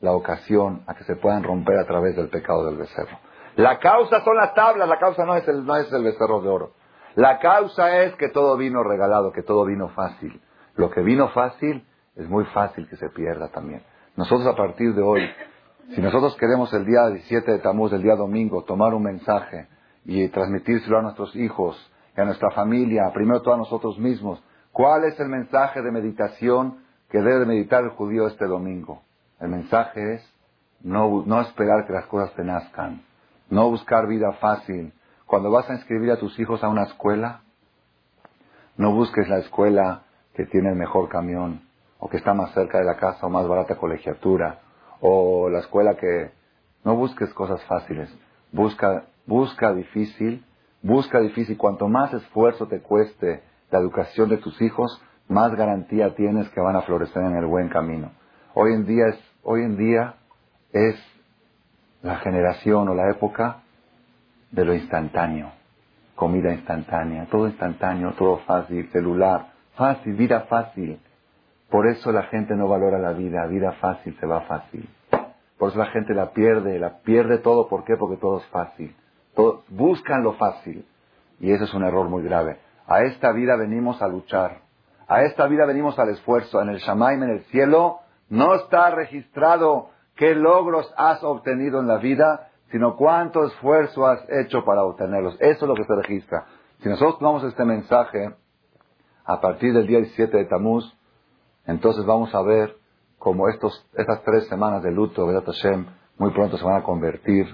la ocasión a que se puedan romper a través del pecado del becerro. La causa son las tablas, la causa no es el, no es el becerro de oro. La causa es que todo vino regalado, que todo vino fácil. Lo que vino fácil es muy fácil que se pierda también. Nosotros a partir de hoy, si nosotros queremos el día 17 de Tamuz, el día domingo, tomar un mensaje y transmitírselo a nuestros hijos a nuestra familia, primero todo a nosotros mismos, ¿cuál es el mensaje de meditación que debe meditar el judío este domingo? El mensaje es no, no esperar que las cosas te nazcan, no buscar vida fácil. Cuando vas a inscribir a tus hijos a una escuela, no busques la escuela que tiene el mejor camión, o que está más cerca de la casa, o más barata colegiatura, o la escuela que... No busques cosas fáciles, busca, busca difícil, busca difícil. Cuanto más esfuerzo te cueste la educación de tus hijos, más garantía tienes que van a florecer en el buen camino. Hoy en día es, hoy en día es la generación o la época de lo instantáneo, comida instantánea, todo instantáneo, todo fácil, celular, fácil, vida fácil. Por eso la gente no valora la vida, vida fácil se va fácil. Por eso la gente la pierde, la pierde todo, ¿por qué? Porque todo es fácil. buscan lo fácil. Y eso es un error muy grave. A esta vida venimos a luchar. A esta vida venimos al esfuerzo. En el Shamaim, en el cielo, no está registrado qué logros has obtenido en la vida, sino cuánto esfuerzo has hecho para obtenerlos. Eso es lo que se registra. Si nosotros tomamos este mensaje a partir del día 17 de Tamuz, entonces vamos a ver cómo estos, estas tres semanas de luto, de Hashem, muy pronto se van a convertir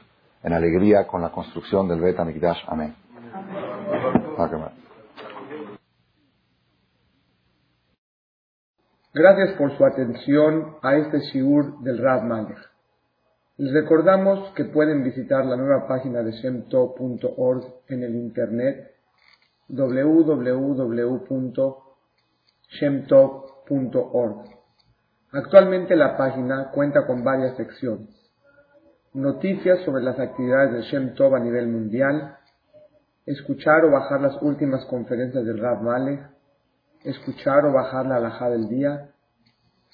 en alegría con la construcción del Bet Amigdash. Amén. Gracias por su atención a este shiur del Malech. Les recordamos que pueden visitar la nueva página de shemtov.org en el internet www.shemtov.org. Actualmente la página cuenta con varias secciones. Noticias sobre las actividades de Shem Tov a nivel mundial, escuchar o bajar las últimas conferencias del Rab Malek, escuchar o bajar la alhaja del día,